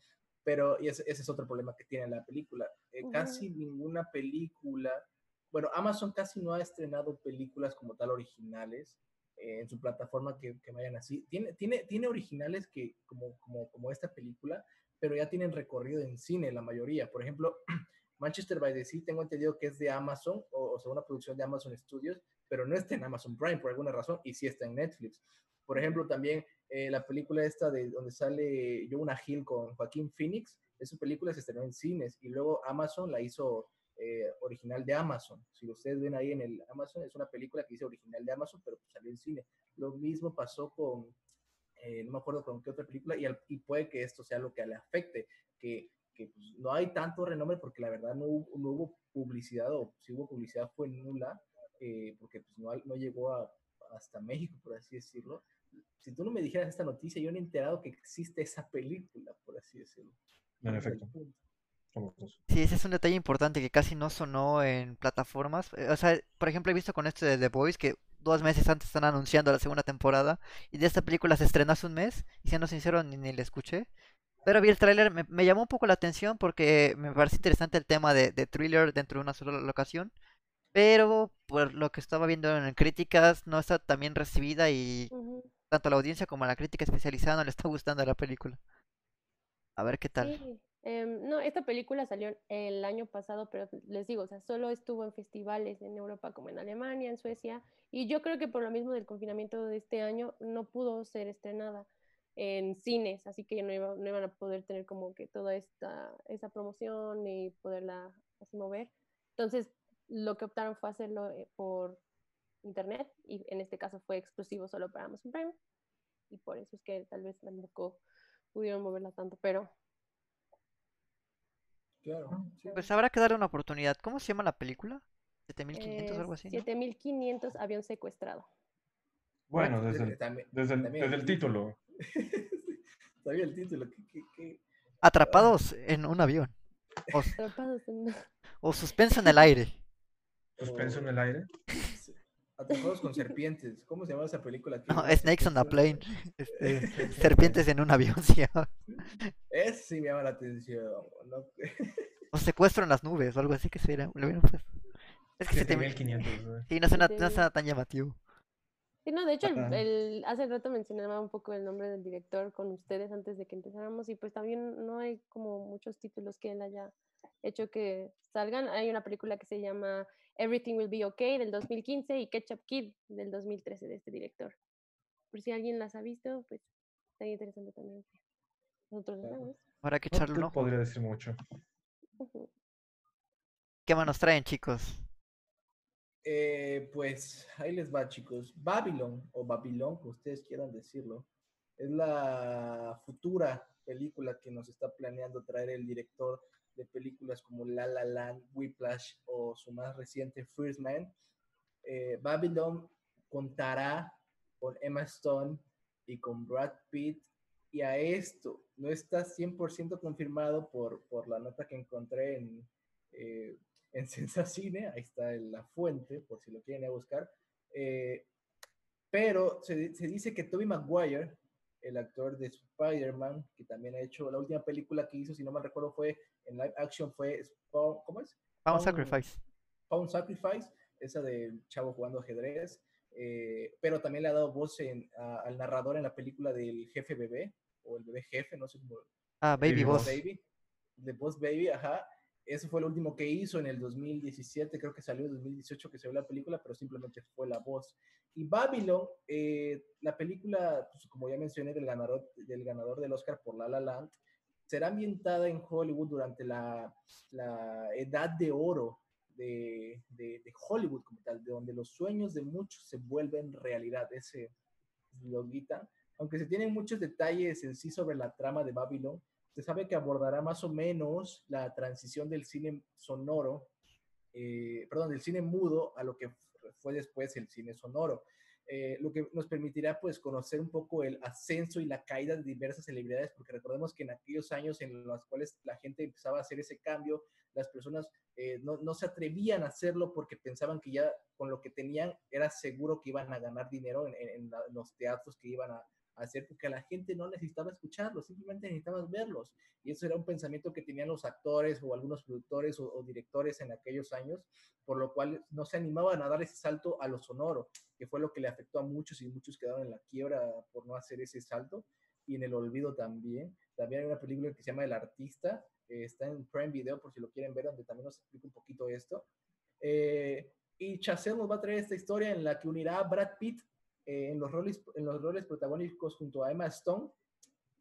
Pero ese, ese es otro problema que tiene la película. Eh, casi ninguna película, bueno, Amazon casi no ha estrenado películas como tal originales eh, en su plataforma que, que, vayan así. Tiene, tiene, tiene originales que, como, como, como esta película, pero ya tienen recorrido en cine la mayoría. Por ejemplo, Manchester by the Sea tengo entendido que es de Amazon, o, sea, una producción de Amazon Studios, pero no está en Amazon Prime por alguna razón, y sí está en Netflix. Por ejemplo, también eh, la película esta de donde sale Jonah Hill con Joaquín Phoenix, esa película se estrenó en cines, y luego Amazon la hizo eh, original de Amazon. Si ustedes ven ahí en el Amazon, es una película que dice original de Amazon, pero pues salió en cine. Lo mismo pasó con, eh, no me acuerdo con qué otra película, y, y, puede que esto sea lo que le afecte, que que pues, no hay tanto renombre porque la verdad no hubo, no hubo publicidad o si hubo publicidad fue nula eh, porque pues, no, no llegó a, hasta México, por así decirlo. Si tú no me dijeras esta noticia, yo no he enterado que existe esa película, por así decirlo. En efecto. Sí, ese es un detalle importante que casi no sonó en plataformas. Eh, o sea, por ejemplo, he visto con este de The Boys que dos meses antes están anunciando la segunda temporada y de esta película se estrenó hace un mes y siendo sincero ni, ni la escuché. Pero vi el tráiler, me, llamó un poco la atención porque me parece interesante el tema de, thriller dentro de una sola locación. Pero por lo que estaba viendo en críticas, no está tan bien recibida y tanto la audiencia como la crítica especializada no le está gustando la película. A ver qué tal. Sí. Em, no, esta película salió el año pasado, pero les digo, o sea, solo estuvo en festivales en Europa como en Alemania, en Suecia, y yo creo que por lo mismo del confinamiento de este año no pudo ser estrenada en cines, así que no, no, iban a poder tener como que toda esta esa promoción y poderla así mover. Entonces, lo que optaron fue hacerlo eh, por internet y en este caso fue exclusivo solo para Amazon Prime y por eso es que tal vez tampoco pudieron moverla tanto, pero claro. sí. Pues habrá que darle una oportunidad. ¿Cómo se llama la película? 7500 o algo así. ¿no? 7500 avión secuestrado. Bueno, desde el, También- desde el, también desde el título. Sabía el título. ¿qué- qué- qué? Atrapados en un avión. O, Atrapados en- o suspenso en el aire. Suspenso en el aire. Atrapados con serpientes. ¿Cómo se llama esa película? No, Snakes on a? Plane. Este, serpientes en un avión. sí. Ese sí me llama la atención. ¿no? O secuestro en las nubes o algo así que hubieran puesto. Es que 7000. 7500. eh. Sí, no suena, no 7000. suena tan llamativo. Sí, no, de hecho, el, hace rato mencionaba un poco el nombre del director con ustedes antes de que empezáramos y pues también no hay como muchos títulos que él haya hecho que salgan. Hay una película que se llama Everything Will Be Okay del 2015 y Ketchup Kid del 2013 de este director. Por si alguien las ha visto, pues está interesante también. Nosotros veamos. Habrá que No echarle te un ojo. podría decir mucho. ¿Qué más nos traen, chicos? Eh, pues ahí les va, chicos. Babylon, o Babilón, como ustedes quieran decirlo, es la futura película que nos está planeando traer el director de películas como La La Land, Whiplash o su más reciente First Man. Eh, Babylon contará con Emma Stone y con Brad Pitt. Y a esto no está 100% confirmado por, por la nota que encontré en, eh, en Sensacine, ahí está la fuente, por si lo quieren ir a buscar. Eh, pero se, di- se dice que Tobey Maguire, el actor de Spider-Man, que también ha hecho la última película que hizo, si no mal recuerdo, fue en live action, fue Spawn- ¿cómo es? Pound- Sacrifice. Pound Sacrifice, esa del chavo jugando ajedrez, eh, pero también le ha dado voz en- a- al narrador en la película del jefe bebé, o el bebé jefe, no sé cómo, Ah, Baby. Boss. Baby, de Boss Baby, ajá. Eso fue lo último que hizo en el 2017, creo que salió en 2018 que se la película, pero simplemente fue la voz. Y Babylon, eh, la película, pues, como ya mencioné, del ganador, del ganador del Oscar por La La Land, será ambientada en Hollywood durante la, la edad de oro de, de- Hollywood como tal, de donde los sueños de muchos se vuelven realidad, ese loguita. Aunque se tienen muchos detalles en sí sobre la trama de Babylon, se sabe que abordará más o menos la transición del cine sonoro, eh, perdón, del cine mudo a lo que fue después el cine sonoro. Eh, lo que nos permitirá pues conocer un poco el ascenso y la caída de diversas celebridades, porque recordemos que en aquellos años en los cuales la gente empezaba a hacer ese cambio, las personas eh, no, no se atrevían a hacerlo porque pensaban que ya con lo que tenían era seguro que iban a ganar dinero en, en- los teatros que iban a hacer, porque la gente no necesitaba escucharlos, simplemente necesitaba verlos. Y eso era un pensamiento que tenían los actores o algunos productores o, o directores en aquellos años, por lo cual no se animaban a dar ese salto a lo sonoro, que fue lo que le afectó a muchos y muchos quedaron en la quiebra por no hacer ese salto y en el olvido también. También hay una película que se llama El Artista, eh, está en Prime Video por si lo quieren ver, donde también nos explica un poquito esto. Eh, y Chazelle nos va a traer esta historia en la que unirá a Brad Pitt eh, en, los roles, en los roles protagónicos junto a Emma Stone,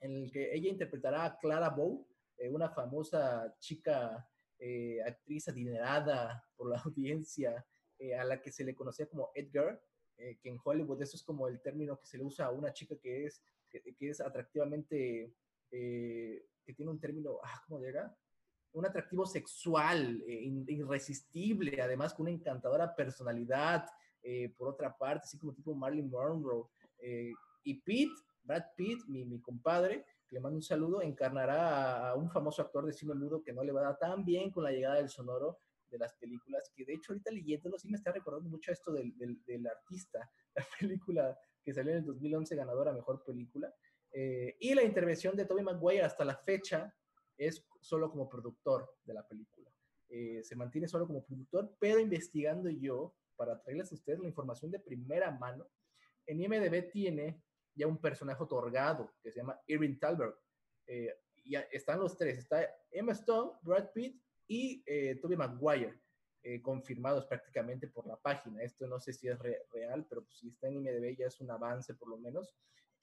en el que ella interpretará a Clara Bow, eh, una famosa chica eh, actriz adinerada por la audiencia, eh, a la que se le conocía como Edgar, eh, que en Hollywood eso es como el término que se le usa a una chica que es, que, que es atractivamente, eh, que tiene un término, ah, ¿cómo llega? Un atractivo sexual, eh, irresistible, además con una encantadora personalidad, eh, por otra parte, así como tipo Marilyn Monroe. eh, y Pete, Brad Pitt, mi, mi compadre, que le mando un saludo, encarnará a, un famoso actor de cine mudo que no le va a dar tan bien con la llegada del sonoro de las películas, que de hecho ahorita leyéndolo sí me está recordando mucho esto del, del, del artista, la película que salió en el 2011 ganadora Mejor Película. Eh, y la intervención de Tobey Maguire hasta la fecha es solo como productor de la película. Eh, se mantiene solo como productor, pero investigando yo, para traerles a ustedes la información de primera mano, en IMDB tiene ya un personaje otorgado que se llama Irving Talbert. Eh, ya están los tres, está Emma Stone, Brad Pitt y eh, Tobey Maguire, eh, confirmados prácticamente por la página. Esto no sé si es re- real, pero pues, si está en IMDB ya es un avance por lo menos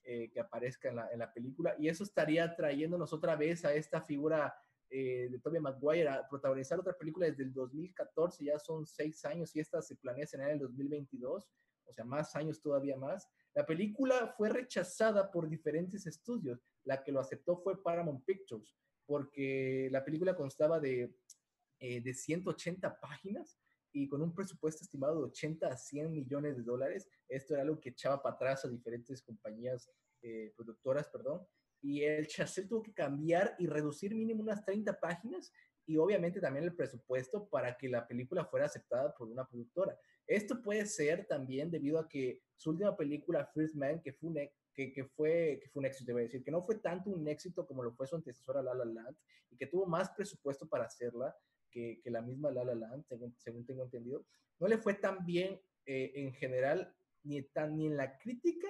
eh, que aparezca en la, en la película. Y eso estaría trayéndonos otra vez a esta figura eh, de Tobey Maguire a protagonizar otra película desde el 2014, ya son seis años y esta se planea estrenar en el 2022, o sea, más años todavía más. La película fue rechazada por diferentes estudios. La que lo aceptó fue Paramount Pictures. porque la película constaba de, eh, de 180 páginas y con un presupuesto estimado de 80 a 100 millones de dólares. Esto era algo que echaba para atrás a diferentes compañías eh, productoras, perdón. Y el chassé tuvo que cambiar y reducir mínimo unas 30 páginas y obviamente también el presupuesto para que la película fuera aceptada por una productora. Esto puede ser también debido a que su última película, First Man, que fue un, que, que, fue, que fue un éxito, debo decir, que no fue tanto un éxito como lo fue su antecesora La La Land y que tuvo más presupuesto para hacerla, que, la misma La La Land, según, tengo entendido, no le fue tan bien eh, en general, ni, tan, ni en la crítica,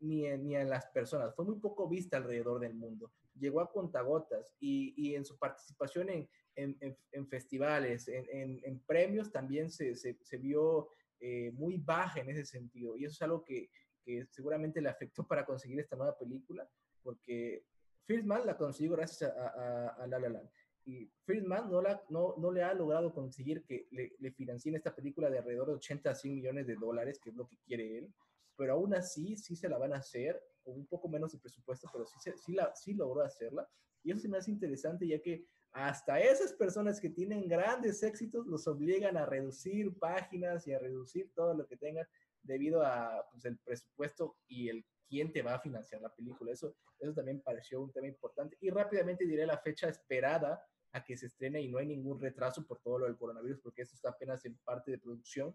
ni en, ni en las personas. Fue muy poco vista alrededor del mundo. Llegó a contagotas y, y en su participación en, en, en, festivales, en, premios, también se, se, vio eh, muy baja en ese sentido. Y eso es algo que, que seguramente le afectó para conseguir esta nueva película, porque First Man la consiguió gracias a, a, a La La Land y Friedman no, la, no, no le ha logrado conseguir que le, le, financien esta película de alrededor de 80 a 100 millones de dólares, que es lo que quiere él, pero aún así sí se la van a hacer, con un poco menos de presupuesto, pero sí, sí, la, sí logró hacerla. Y eso se me hace interesante, ya que hasta esas personas que tienen grandes éxitos los obligan a reducir páginas y a reducir todo lo que tengan debido a pues, el presupuesto y el quién te va a financiar la película. Eso, eso también pareció un tema importante. Y rápidamente diré la fecha esperada a que se estrene y no hay ningún retraso por todo lo del coronavirus, porque esto está apenas en parte de producción,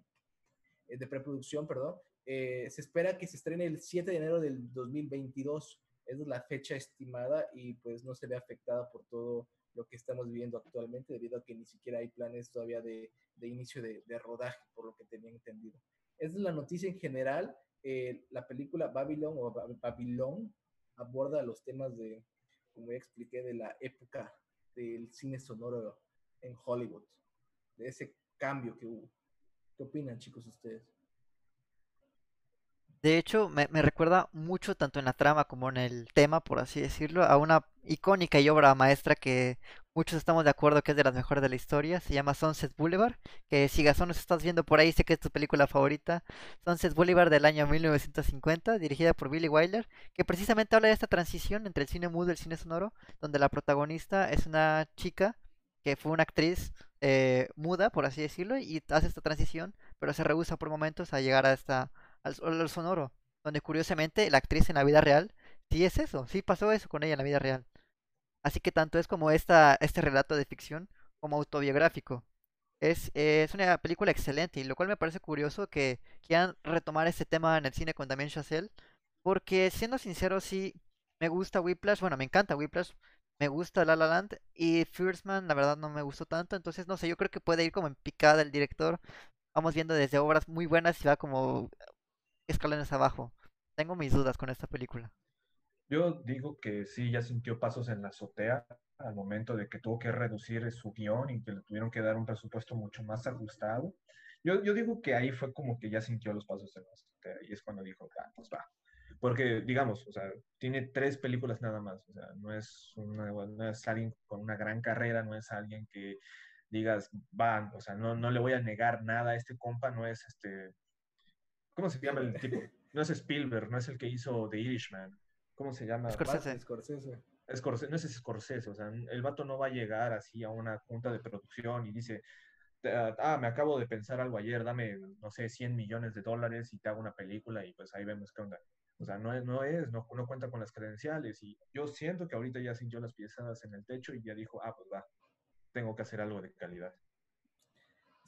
eh, de preproducción, perdón. Eh, se espera que se estrene el 7 de enero del 2022. Esa es la fecha estimada y pues no se ve afectada por todo lo que estamos viviendo actualmente, debido a que ni siquiera hay planes todavía de, inicio de, de, rodaje, por lo que tenía entendido. Esa es la noticia en general. Eh, la película Babylon o Babylon aborda los temas de, como ya expliqué, de la época del cine sonoro en Hollywood, de ese cambio que hubo. ¿Qué opinan, chicos, ustedes? De hecho, me, me, recuerda mucho, tanto en la trama como en el tema, por así decirlo, a una icónica y obra maestra que muchos estamos de acuerdo que es de las mejores de la historia. Se llama Sunset Boulevard, que si Gazón nos estás viendo por ahí, sé que es tu película favorita. Sunset Boulevard del año 1950, dirigida por Billy Wilder, que precisamente habla de esta transición entre el cine mudo y el cine sonoro, donde la protagonista es una chica que fue una actriz eh, muda, por así decirlo, y hace esta transición, pero se rehúsa por momentos a llegar a esta al, sonoro, donde curiosamente la actriz en la vida real sí es eso, sí pasó eso con ella en la vida real. Así que tanto es como esta, este relato de ficción como autobiográfico. Es, es una película excelente y lo cual me parece curioso que quieran retomar este tema en el cine con Damien Chazelle, porque siendo sincero sí me gusta Whiplash, bueno me encanta Whiplash, me gusta La La Land y First Man la verdad no me gustó tanto, entonces no sé, yo creo que puede ir como en picada el director, vamos viendo desde obras muy buenas y va como escalones abajo. Tengo mis dudas con esta película. Yo digo que sí, ya sintió pasos en la azotea al momento de que tuvo que reducir su guion y que le tuvieron que dar un presupuesto mucho más ajustado. Yo, yo digo que ahí fue como que ya sintió los pasos en la azotea y es cuando dijo, ah, pues va. Porque, digamos, o sea, tiene tres películas nada más, o sea, no es, una, no es alguien con una gran carrera, no es alguien que digas, va, o sea, no, no le voy a negar nada a este compa, no es este ¿Cómo se llama el tipo? No es Spielberg, no es el que hizo The Irishman. ¿Cómo se llama? Scorsese. Scorsese. Scorsese. No es Scorsese, o sea, el vato no va a llegar así a una junta de producción y dice, ah, me acabo de pensar algo ayer, dame, no sé, 100 millones de dólares y te hago una película y pues ahí vemos qué onda. O sea, no es, no, es no, no cuenta con las credenciales y yo siento que ahorita ya sintió las piezas en el techo y ya dijo, ah, pues va, tengo que hacer algo de calidad.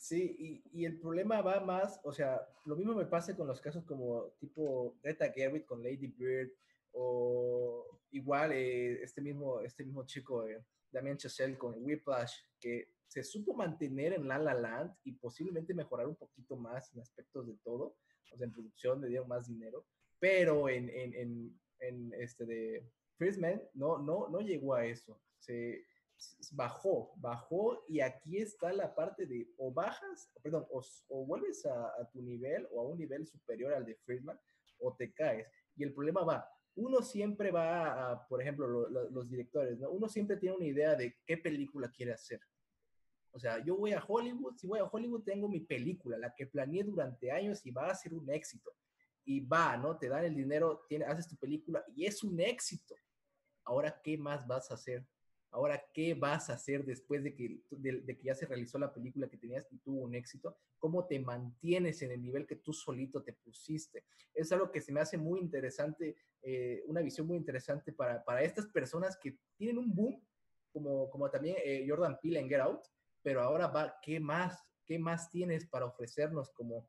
Sí, y, y, el problema va más, o sea, lo mismo me pasa con los casos como tipo Greta Gerwig con Lady Bird, o igual eh, este, mismo, este mismo chico, eh, Damien Chazelle con Whiplash, que se supo mantener en La La Land y posiblemente mejorar un poquito más en aspectos de todo, o sea, en producción le dieron más dinero, pero en, en, en, este de First Man no, no, no llegó a eso. Se, bajó, bajó y aquí está la parte de o bajas, perdón, o, vuelves a, tu nivel o a un nivel superior al de Friedman o te caes. Y el problema va, uno siempre va a, por ejemplo, los directores, ¿no? Uno siempre tiene una idea de qué película quiere hacer. O sea, yo voy a Hollywood, si voy a Hollywood tengo mi película, la que planeé durante años y va a ser un éxito. Y va, ¿no? Te dan el dinero, haces tu película y es un éxito. Ahora, ¿qué más vas a hacer? Ahora, ¿qué vas a hacer después de que, ya se realizó la película que tenías y tuvo un éxito? ¿Cómo te mantienes en el nivel que tú solito te pusiste? Es algo que se me hace muy interesante, eh, una visión muy interesante para, estas personas que tienen un boom, como, como también eh, Jordan Peele en Get Out, pero ahora va, ¿qué más? ¿Qué más tienes para ofrecernos como,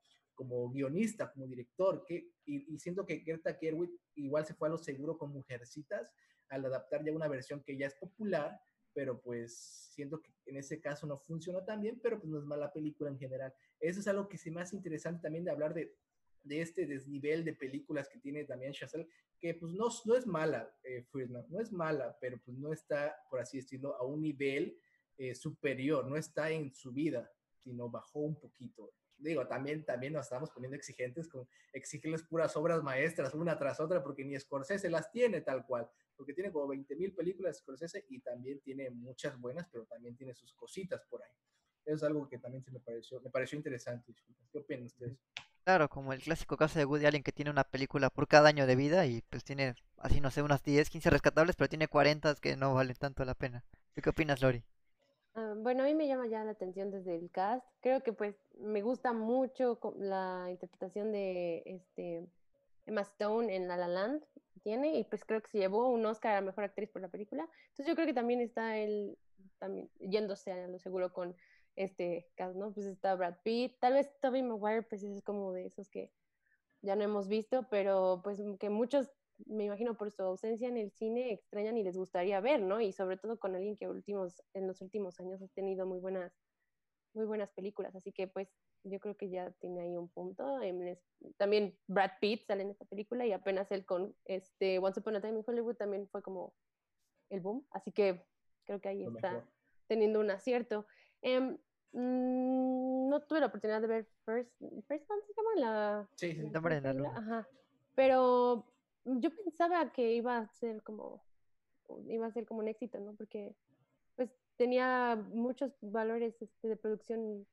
guionista, como director? Y, y siento que Greta Gerwig igual se fue a lo seguro con Mujercitas, al adaptar ya una versión que ya es popular, pero pues siento que en ese caso no funcionó tan bien, pero pues no es mala película en general. Eso es algo que se me hace interesante también de hablar de, de este desnivel de películas que tiene también Chazelle, que pues no, no es mala, eh, no es mala, pero pues no está, por así decirlo, a un nivel eh, superior, no está en su vida, sino bajó un poquito digo, también, también nos estamos poniendo exigentes con exigirles puras obras maestras una tras otra, porque ni Scorsese las tiene tal cual, porque tiene como 20 mil películas Scorsese y también tiene muchas buenas, pero también tiene sus cositas por ahí. Eso es algo que también se me pareció, me pareció interesante. ¿Qué opinan ustedes? Claro, como el clásico caso de Woody Allen que tiene una película por cada año de vida y pues tiene, así no sé, unas 10, 15 rescatables, pero tiene 40 que no valen tanto la pena. ¿Qué opinas, Lori? Ah, bueno, a mí me llama ya la atención desde el cast. Creo que pues me gusta mucho la interpretación de este Emma Stone en La La Land tiene y pues creo que se llevó un Oscar a Mejor Actriz por la película. Entonces yo creo que también está él también yéndose a lo seguro con este cast, ¿no? Pues está Brad Pitt, tal vez Tobey Maguire pues es como de esos que ya no hemos visto, pero pues que muchos me imagino por su ausencia en el cine extrañan y les gustaría ver, ¿no? Y sobre todo con alguien que últimos, en los últimos años ha tenido muy buenas, muy buenas películas. Así que pues yo creo que ya tiene ahí un punto. También Brad Pitt sale en esta película y apenas él con este Once Upon a Time in Hollywood también fue como el boom. Así que creo que ahí está teniendo un acierto. Em, mm, no tuve la oportunidad de ver First, First Man, ¿se llama la? Sí, sí. La Ajá. Pero yo pensaba que iba a ser como, iba a ser como un éxito, ¿no? Porque pues tenía muchos valores este, de producción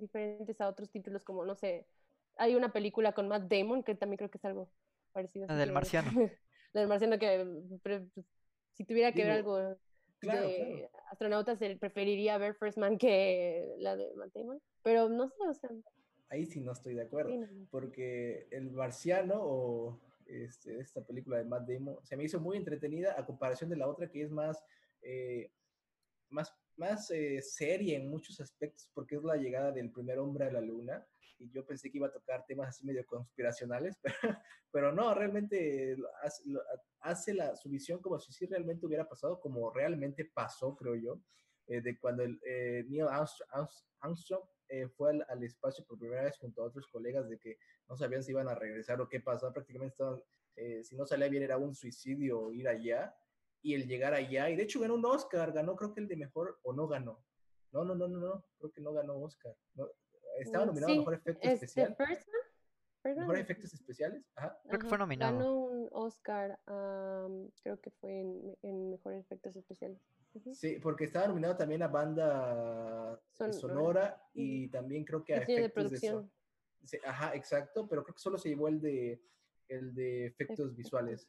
diferentes a otros títulos como, no sé, hay una película con Matt Damon que también creo que es algo parecido. La del marciano. la del marciano que pues, si tuviera que ver algo de astronautas, preferiría ver First Man que la de Matt Damon. Pero no sé, o sea... Ahí sí no estoy de acuerdo, porque el marciano o este, esta película de Matt Damon, se me hizo muy entretenida a comparación de la otra que es más, eh, más, más eh, seria en muchos aspectos porque es la llegada del primer hombre a la luna y yo pensé que iba a tocar temas así medio conspiracionales, pero, pero no, realmente hace, la, su visión como si sí realmente hubiera pasado, como realmente pasó, creo yo, eh, de cuando el, Neil Armstrong, fue al, al, espacio por primera vez junto a otros colegas de que no sabían si iban a regresar o qué pasó, prácticamente estaban, eh, si no salía bien era un suicidio ir allá, y el llegar allá, y de hecho ganó un Oscar, ganó creo que el de mejor, o no ganó, no, no, no, no, no, creo que no ganó Oscar, estaba mm, nominado a Mejor Efecto este, Especial. Mejor Efectos Especiales, Ajá. Creo que fue nominado. Ganó un Oscar, creo que fue en, en Mejor Efectos Especiales. Sí, porque estaba nominado también a banda sonora y también creo que a efectos de producción ajá, exacto, pero creo que solo se llevó el de el de efectos visuales.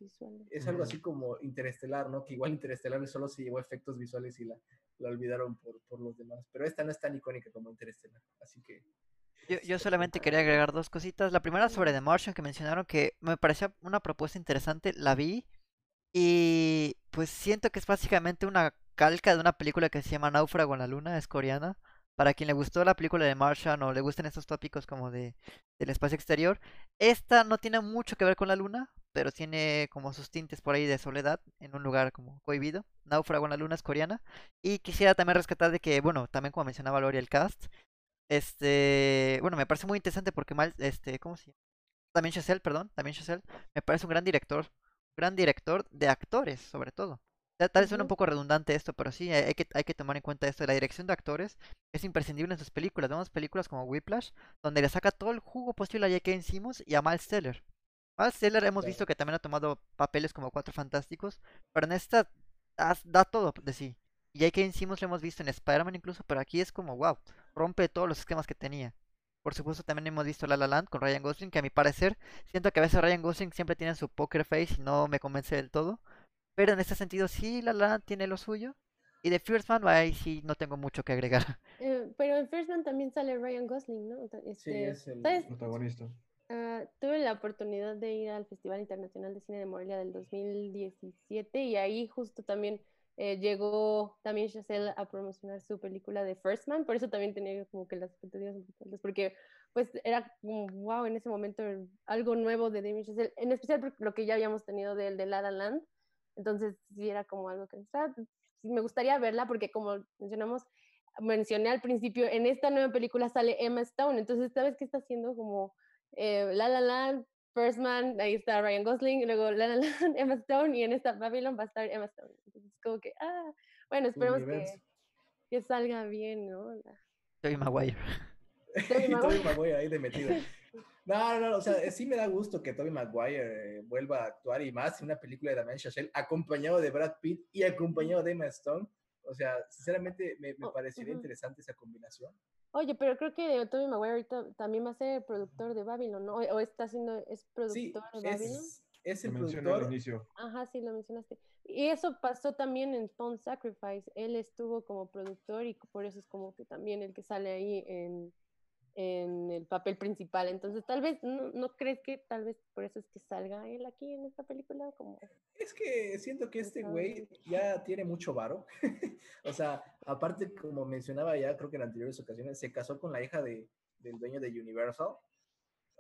Es algo así como Interestelar, ¿no? Que igual Interestelar solo se llevó efectos visuales y la, la olvidaron por, por, los demás. Pero esta no es tan icónica como Interestelar, así que... Yo, yo solamente quería agregar dos cositas. La primera sobre The Martian, que mencionaron que me parecía una propuesta interesante, la vi y pues siento que es básicamente una calca de una película que se llama Náufrago en la Luna, es coreana para quien le gustó la película de Martian o le gusten estos tópicos como de del espacio exterior, esta no tiene mucho que ver con la luna, pero tiene como sus tintes por ahí de soledad en un lugar como cohibido. Náufrago en la luna es coreana. Y quisiera también rescatar de que, bueno, también como mencionaba Lori el cast, este, bueno, me parece muy interesante porque mal, este, ¿cómo se llama? También Chazelle, perdón, también Chazelle, me parece un gran director, un gran director de actores, sobre todo. Tal vez suena un poco redundante esto, pero sí, hay que, hay que tomar en cuenta esto. La dirección de actores es imprescindible en sus películas. Vemos películas como Whiplash, donde le saca todo el jugo posible a J.K. Simmons y a Miles Teller. Miles Teller hemos visto que también ha tomado papeles como Cuatro Fantásticos, pero en esta da todo de sí. Y J.K. Simmons lo hemos visto en Spider-Man incluso, pero aquí es como, wow, rompe todos los esquemas que tenía. Por supuesto, también hemos visto La La Land con Ryan Gosling, que a mi parecer, siento que a veces Ryan Gosling siempre tiene su poker face y no me convence del todo. Pero en este sentido sí, La La Land tiene lo suyo. Y de First Man, ahí sí no tengo mucho que agregar. Eh, pero en First Man también sale Ryan Gosling, ¿no? Sí, Este, es el ¿sabes? Protagonista. Ah, tuve la oportunidad de ir al Festival Internacional de Cine de Morelia del 2017 y ahí justo también eh, llegó también Chazelle a promocionar su película de First Man, por eso también tenía como que las expectativas porque pues era como, wow, en ese momento algo nuevo de Damien Chazelle, en especial por lo que ya habíamos tenido del de La La Land, entonces sí era como algo que me gustaría verla porque como mencionamos, mencioné al principio, en esta nueva película sale Emma Stone, entonces sabes qué está haciendo como eh, La La Land, First Man, ahí está Ryan Gosling, y luego La La Land, Emma Stone, y en esta Babylon va a estar Emma Stone. Entonces, como que, ah, bueno, esperemos que, que salga bien, ¿no? La- Tobey Maguire. Tobey Maguire. Maguire ahí de metido. No, no, no, o sea, sí me da gusto que Tobey Maguire eh, vuelva a actuar y más en una película de Damien Chazelle acompañado de Brad Pitt y acompañado de Emma Stone. O sea, sinceramente me, me Oh, parecería interesante esa combinación. Oye, pero creo que Tobey Maguire ahorita también va a ser productor de Babylon, ¿no? O, o está haciendo, es Sí, productor de Babylon. es, es Lo el al productor. inicio. Ajá, sí, lo mencionaste. Y eso pasó también en Stone Sacrifice. Él estuvo como productor y por eso es como que también el que sale ahí en, en el papel principal. Entonces, tal vez, ¿no, no crees que tal vez por eso es que salga él aquí en esta película? Como... Es que siento que este güey ya tiene mucho varo. o sea, aparte, como mencionaba ya, creo que en anteriores ocasiones, se casó con la hija de, del dueño de Universal.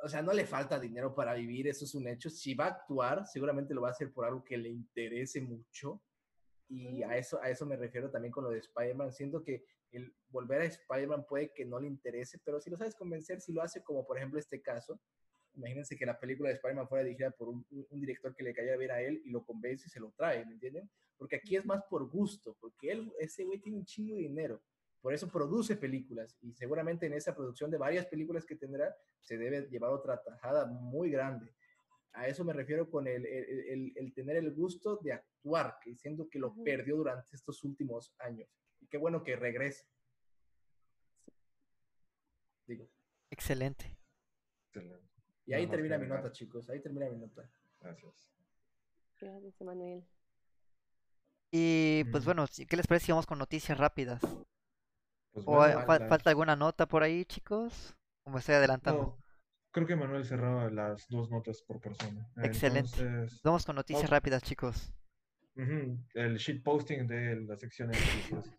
O sea, no le falta dinero para vivir, eso es un hecho. Si va a actuar, seguramente lo va a hacer por algo que le interese mucho. Y a eso, a eso me refiero también con lo de Spider-Man. Siento que el volver a Spider-Man puede que no le interese, pero si lo sabes convencer, si lo hace como por ejemplo este caso, imagínense que la película de Spider-Man fuera dirigida por un, director que le cayera bien a él y lo convence y se lo trae, ¿me entienden? Porque aquí es más por gusto, porque él, ese güey tiene un chingo de dinero, por eso produce películas y seguramente en esa producción de varias películas que tendrá se debe llevar otra tajada muy grande. A eso me refiero con el, el- el- el tener el gusto de actuar, que siento que lo perdió durante estos últimos años. Y qué bueno que regrese. Digo. Excelente. Excelente. Y ahí termina mi nota, chicos. Ahí termina mi nota. Gracias. Gracias, Emanuel. Y pues Mm. bueno, ¿qué les parece si vamos con noticias rápidas? Pues ¿O bueno, fal- las- falta alguna nota por ahí, chicos? ¿O me estoy adelantando? No, creo que Manuel cerraba las dos notas por persona. Excelente. Entonces, Vamos con noticias rápidas, chicos. ujú, el shitposting de la sección de noticias.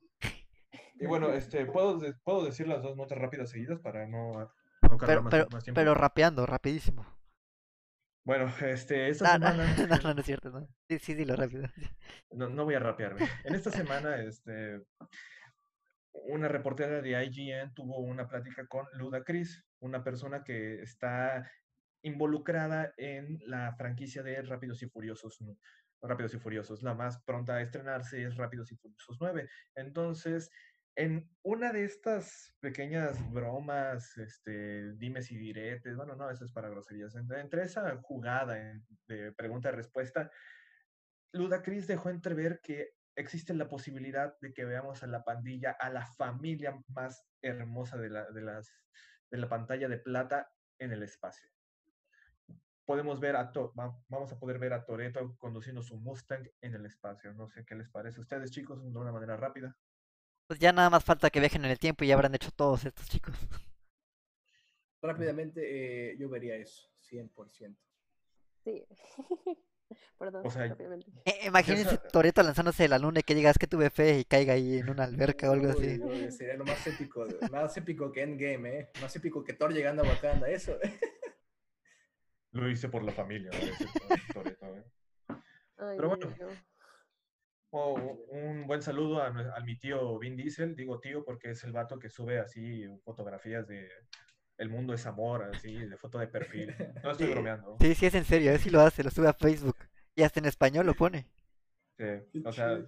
Y bueno, este, ¿puedo, ¿puedo decir las dos notas rápidas seguidas para no, no cargar Pero, más, pero, más tiempo? pero rapeando, rapidísimo. Bueno, este, esta No, no, semana... no, no, no es cierto, no. Sí, sí, dilo rápido. No, no voy a rapearme. En esta semana, este, una reportera de IGN tuvo una plática con Luda Chris, una persona que está involucrada en la franquicia de Rápidos y Furiosos. ¿no? Rápidos y Furiosos. La más pronta a estrenarse es Rápidos y Furiosos 9. Entonces, en una de estas pequeñas bromas, este, dimes y diretes, bueno, no, eso es para groserías, entre, esa jugada de pregunta-respuesta, Ludacris dejó entrever que existe la posibilidad de que veamos a la pandilla, a la familia más hermosa de la, de las, de la pantalla de plata en el espacio. Podemos ver a To- va- vamos a poder ver a Toreto conduciendo su Mustang en el espacio. No sé qué les parece a ustedes, chicos, de una manera rápida. Pues ya nada más falta que viajen en el tiempo y ya habrán hecho todos estos chicos. Rápidamente, eh, yo vería eso, 100%. Sí. Perdón, O sea, rápidamente. Eh, imagínense Esa- Toreto lanzándose de la luna y que digas que tuve fe y caiga ahí en una alberca o algo así. uy, sería lo más épico, más épico que Endgame, ¿eh? Más épico que Thor llegando a Wakanda, eso. Lo hice por la familia, decir Toretto, ¿eh? Ay, Pero bueno. Oh, un buen saludo a, mi tío Vin Diesel, digo tío porque es el vato que sube así fotografías de El mundo es amor, así, de foto de perfil. No estoy Sí. bromeando. Sí, sí, es en serio, sí lo hace, lo sube a Facebook. Y hasta en español lo pone. Sí, O sea,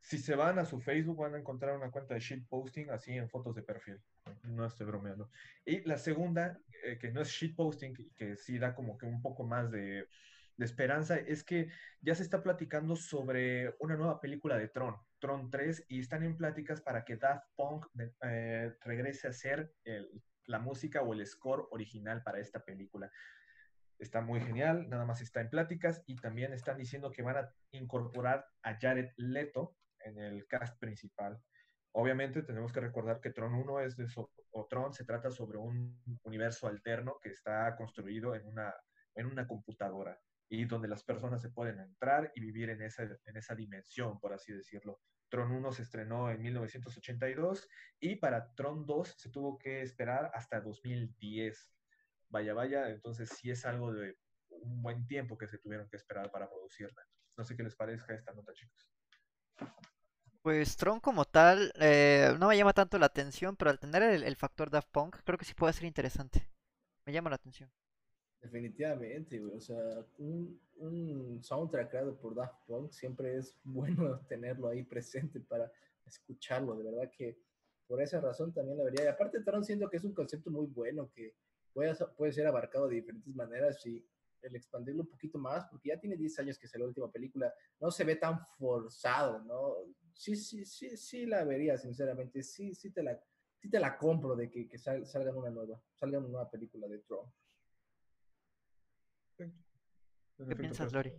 si se van a su Facebook van a encontrar una cuenta de shitposting así en fotos de perfil. No estoy bromeando. Y la segunda, eh, que no es shitposting, que sí da como que un poco más de, de esperanza, es que ya se está platicando sobre una nueva película de Tron, Tron 3, y están en pláticas para que Daft Punk eh, regrese a el- la música o el score original para esta película. está muy genial, nada más está en pláticas y también están diciendo que van a incorporar a Jared Leto en el cast principal. Obviamente tenemos que recordar que Tron 1 es de o Tron se trata sobre un universo alterno que está construido en una, en una computadora y donde las personas se pueden entrar y vivir en esa, en esa dimensión, por así decirlo. Tron 1 se estrenó en 1982 y para Tron 2 se tuvo que esperar hasta 2010 vaya, vaya, entonces sí es algo de un buen tiempo que se tuvieron que esperar para producirla. No sé qué les parezca esta nota, chicos. Pues Tron como tal eh, no me llama tanto la atención, pero al tener el, factor Daft Punk creo que sí puede ser interesante. Me llama la atención. Definitivamente. O sea, un, un, soundtrack creado por Daft Punk siempre es bueno tenerlo ahí presente para escucharlo. De verdad que por esa razón también la vería. Y aparte, Tron siento que es un concepto muy bueno que puede, puede ser abarcado de diferentes maneras y el expandirlo un poquito más, porque ya tiene 10 años que salió la última película, no se ve tan forzado, ¿no? Sí, sí, sí, sí la vería, sinceramente, sí, sí te la, sí te la compro de que, que salga una nueva, salga una nueva película de Tron. ¿Qué piensas, Lori?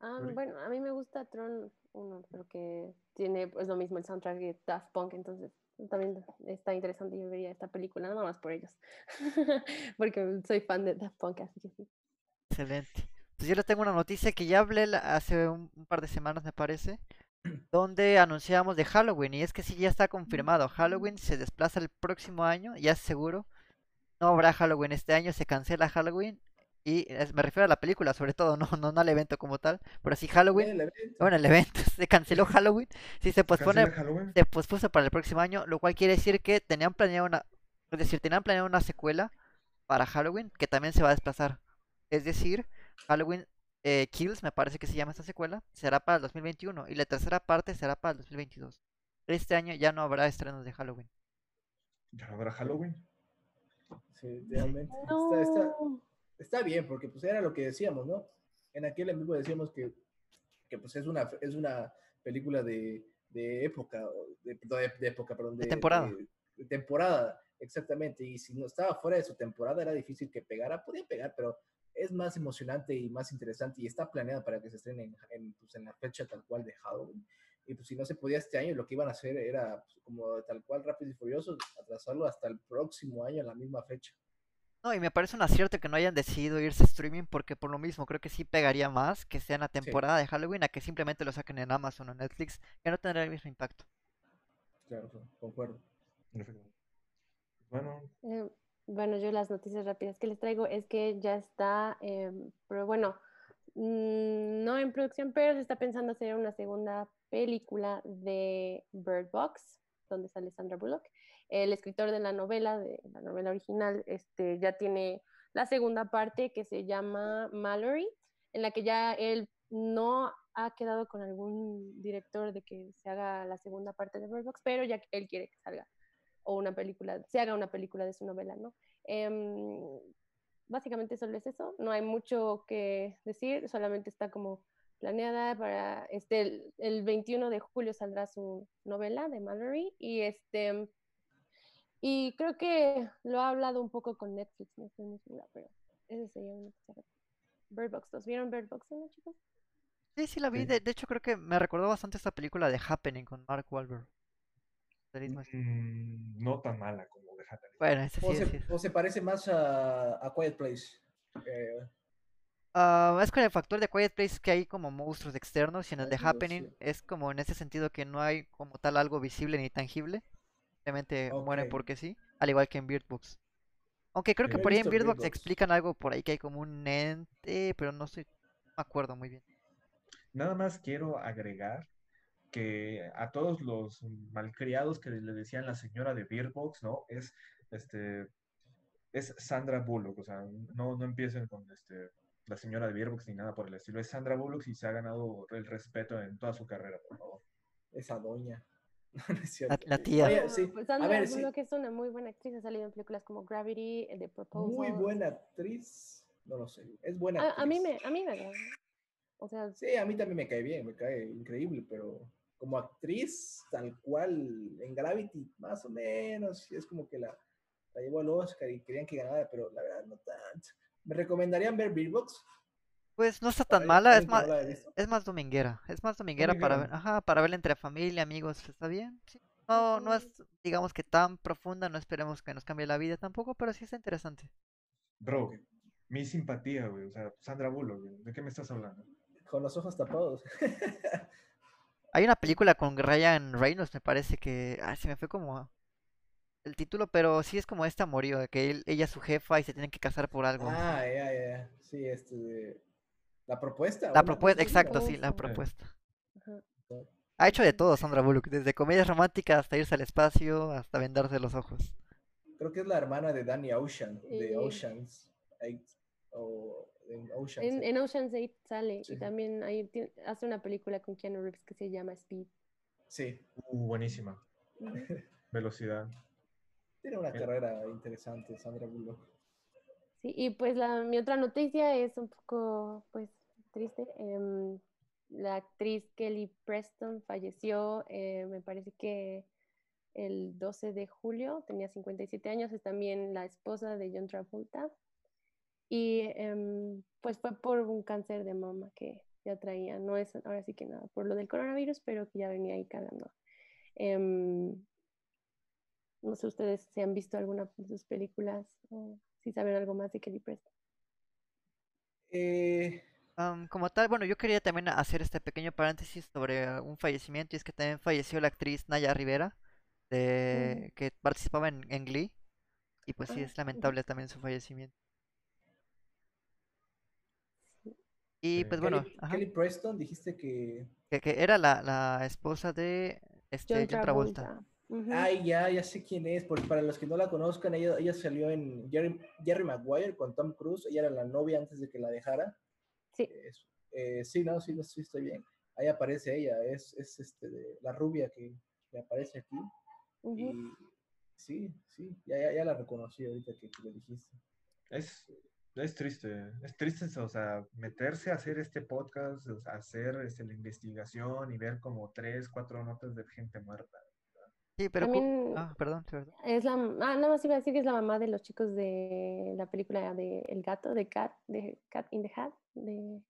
Ah, bueno, a mí me gusta Tron 1, porque tiene pues lo mismo el soundtrack de Daft Punk, entonces también está interesante. Yo vería esta película nada más por ellos. Porque soy fan de Daft Punk, así que sí. Excelente. Pues yo les tengo una noticia que ya hablé hace un, par de semanas, me parece, donde anunciamos de Halloween. Y es que sí, ya está confirmado. Halloween se desplaza el próximo año, ya es seguro. No habrá Halloween este año, se cancela Halloween y me refiero a la película, sobre todo, no, no, no al evento como tal. Pero sí, Halloween. Bueno, el evento se canceló Halloween. Sí, se pospone. Se pospuso para el próximo año, lo cual quiere decir que tenían planeado una. Es decir, tenían planeado una secuela para Halloween que también se va a desplazar. Es decir, Halloween eh, Kills, me parece que se llama esta secuela, será para el 2021 y la tercera parte será para el 2022. Este año ya no habrá estrenos de Halloween. ¿Ya no habrá Halloween? Sí, realmente. Está, está bien, porque pues era lo que decíamos, ¿no? En aquel en vivo decíamos que, que pues es una, es una película de, de época, de, de, época, perdón, de, temporada. De, temporada, exactamente. Y si no estaba fuera de su temporada era difícil que pegara, podía pegar, pero es más emocionante y más interesante y está planeada para que se estrene en, en, pues, en la fecha tal cual de Halloween. Y pues si no se podía este año, lo que iban a hacer era pues, como tal cual Rápido y Furioso, atrasarlo hasta el próximo año en la misma fecha. No, y me parece un acierto que no hayan decidido irse a streaming porque por lo mismo creo que sí pegaría más que sea en la temporada de Halloween a que simplemente lo saquen en Amazon o Netflix, que no tendrá el mismo impacto. Claro, concuerdo. Bueno. Eh, bueno, yo las noticias rápidas que les traigo es que ya está, em, pero bueno, mm, no en producción, pero se está pensando hacer una segunda película de Bird Box, donde sale Sandra Bullock el escritor de la novela, de la novela original, este, ya tiene la segunda parte que se llama Mallory, en la que ya él no ha quedado con algún director de que se haga la segunda parte de Bird Box, pero ya él quiere que salga o una película, se haga una película de su novela, ¿no? Em, básicamente solo es eso, no hay mucho que decir, solamente está como planeada para este el, el 21 de julio saldrá su novela de Mallory y este y creo que lo ha hablado un poco con Netflix, no estoy muy segura, pero ese sería un Bird Box 2. ¿Vieron Bird Box, no, chicos? Sí, sí la vi. De, hecho, creo que me recordó bastante esta película de Happening con Mark Wahlberg. Mm, no tan mala como de Happening. Bueno, ese sí, o, se, o se parece más a, a Quiet Place. Eh, uh, es con el factor de Quiet Place que hay como monstruos externos y en el de Happening es como en ese sentido que no hay como tal algo visible ni tangible simplemente mueren porque sí, al igual que en Beardbox. Aunque creo que por ahí en Beardbox explican algo por ahí que hay como un ente, pero no estoy me acuerdo muy bien. Nada más quiero agregar que a todos los malcriados que le decían la señora de Beardbox, ¿no? Es este es Sandra Bullock, o sea, no, no empiecen con este la señora de Beardbox ni nada por el estilo. Es Sandra Bullock y se ha ganado el respeto en toda su carrera, por favor. Esa doña. la, tía. Pues Sandra a que es una muy buena actriz, ha salido en películas como Gravity, The Proposal. Muy buena actriz, no lo sé, es buena actriz. A, mí me, a mí me. O sea, sí, a mí también me cae bien, me cae increíble, pero como actriz, tal cual, en Gravity, más o menos, es como que la, la llevó al Oscar y querían que ganara, pero la verdad no tanto. ¿Me recomendarían ver Beer Box? Pues no está tan mala, es más, es más dominguera, es más dominguera para ver, ajá, para verla entre familia, amigos, está bien. sí. No, no es, digamos que tan profunda, no esperemos que nos cambie la vida tampoco, pero sí está interesante. Bro, mi simpatía, güey. O sea, Sandra Bullock, güey. ¿De qué me estás hablando? Con los ojos tapados. Hay una película con Ryan Reynolds, me parece que, ah, se me fue como el título, pero sí es como este amorío, de que él- ella es su jefa y se tienen que casar por algo. Ah, ya, ya. Sí, este. La propuesta. La propuesta, exacto, sí, la propuesta. Ajá. Ha hecho de todo Sandra Bullock, desde comedias románticas hasta irse al espacio, hasta vendarse los ojos. Creo que es la hermana de Danny Ocean, de Eh. Oceans 8. O en Oceans En, 8. en Ocean's 8 sale Sí. y también ahí hace una película con Keanu Reeves que se llama Speed. Sí, Uh, buenísima. Velocidad. tiene una Eh. carrera interesante, Sandra Bullock. Y pues la, mi otra noticia es un poco, pues, triste. Em, la actriz Kelly Preston falleció, eh, me parece que el 12 de julio, tenía 57 años, es también la esposa de John Travolta. Y em, pues fue por un cáncer de mama que ya traía, no es ahora sí que nada por lo del coronavirus, pero que ya venía ahí cargando. Em, no sé ustedes si han visto alguna de sus películas si saben algo más de Kelly Preston. Eh, Am, como tal, bueno, yo quería también hacer este pequeño paréntesis sobre un fallecimiento, y es que también falleció la actriz Naya Rivera, de, que participaba en, en Glee, y pues sí, Ah, es lamentable también su fallecimiento. Sí. Y Sí. pues bueno, Kelly, Kelly Preston, dijiste que. que, que era la, la esposa de este John John Travolta. Travolta. Ujú. Ay, ya, ya sé quién es. Porque para los que no la conozcan, ella, ella salió en Jerry, Jerry Maguire con Tom Cruise. Ella era la novia antes de que la dejara. Sí, eh, sí, no, sí, no, sí, estoy bien. Ahí aparece ella. Es, es este, de, la rubia que, que aparece aquí. ujú. Y sí, sí, ya, ya, ya la reconocí ahorita que, que lo dijiste. Es, es triste, es triste, o sea, meterse a hacer este podcast, o sea, hacer este, la investigación y ver como tres, cuatro notas de gente muerta. Sí, pero... También Ah, perdón, perdón. es la, ah, nada más iba a decir que es la mamá de los chicos de la película de El gato, de Cat, de Cat in the Hat, de...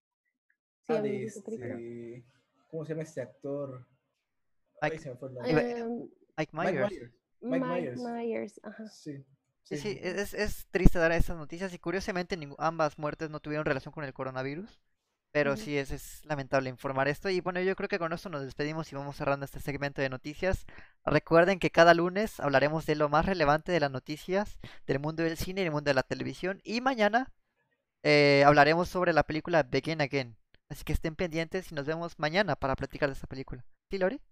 Sí, ah, ¿han de este. ¿Cómo se llama este actor? Ay, Mike, se me fue el nombre. Iba- Em, Mike Mike Myers. Myers. Mike Myers. Myers, ajá. Sí. Sí, sí, es, es triste dar esas noticias y curiosamente ambas muertes no tuvieron relación con el coronavirus. Pero sí, es, es lamentable informar esto. Y bueno, yo creo que con esto nos despedimos y vamos cerrando este segmento de noticias. Recuerden que cada lunes hablaremos de lo más relevante de las noticias del mundo del cine y del mundo de la televisión. Y mañana eh, hablaremos sobre la película Begin Again. Así que estén pendientes y nos vemos mañana para platicar de esta película. ¿Sí, Lori?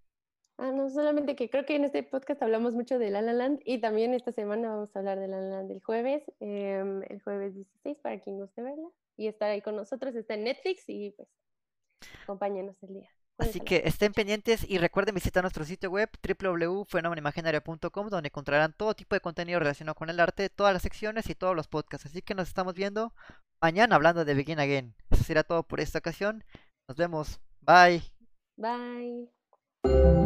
Ah, no, solamente que creo que en este podcast hablamos mucho de La La Land y también esta semana vamos a hablar de La La Land el jueves, em, el jueves 16 para quien guste verla y estar ahí con nosotros, está en Netflix y pues acompáñenos el día. Así que estén pendientes y recuerden visitar nuestro sitio web www.fenomenimaginario.com donde encontrarán todo tipo de contenido relacionado con el arte, todas las secciones y todos los podcasts. Así que nos estamos viendo mañana hablando de Begin Again. Eso será todo por esta ocasión. Nos vemos. Bye. Bye.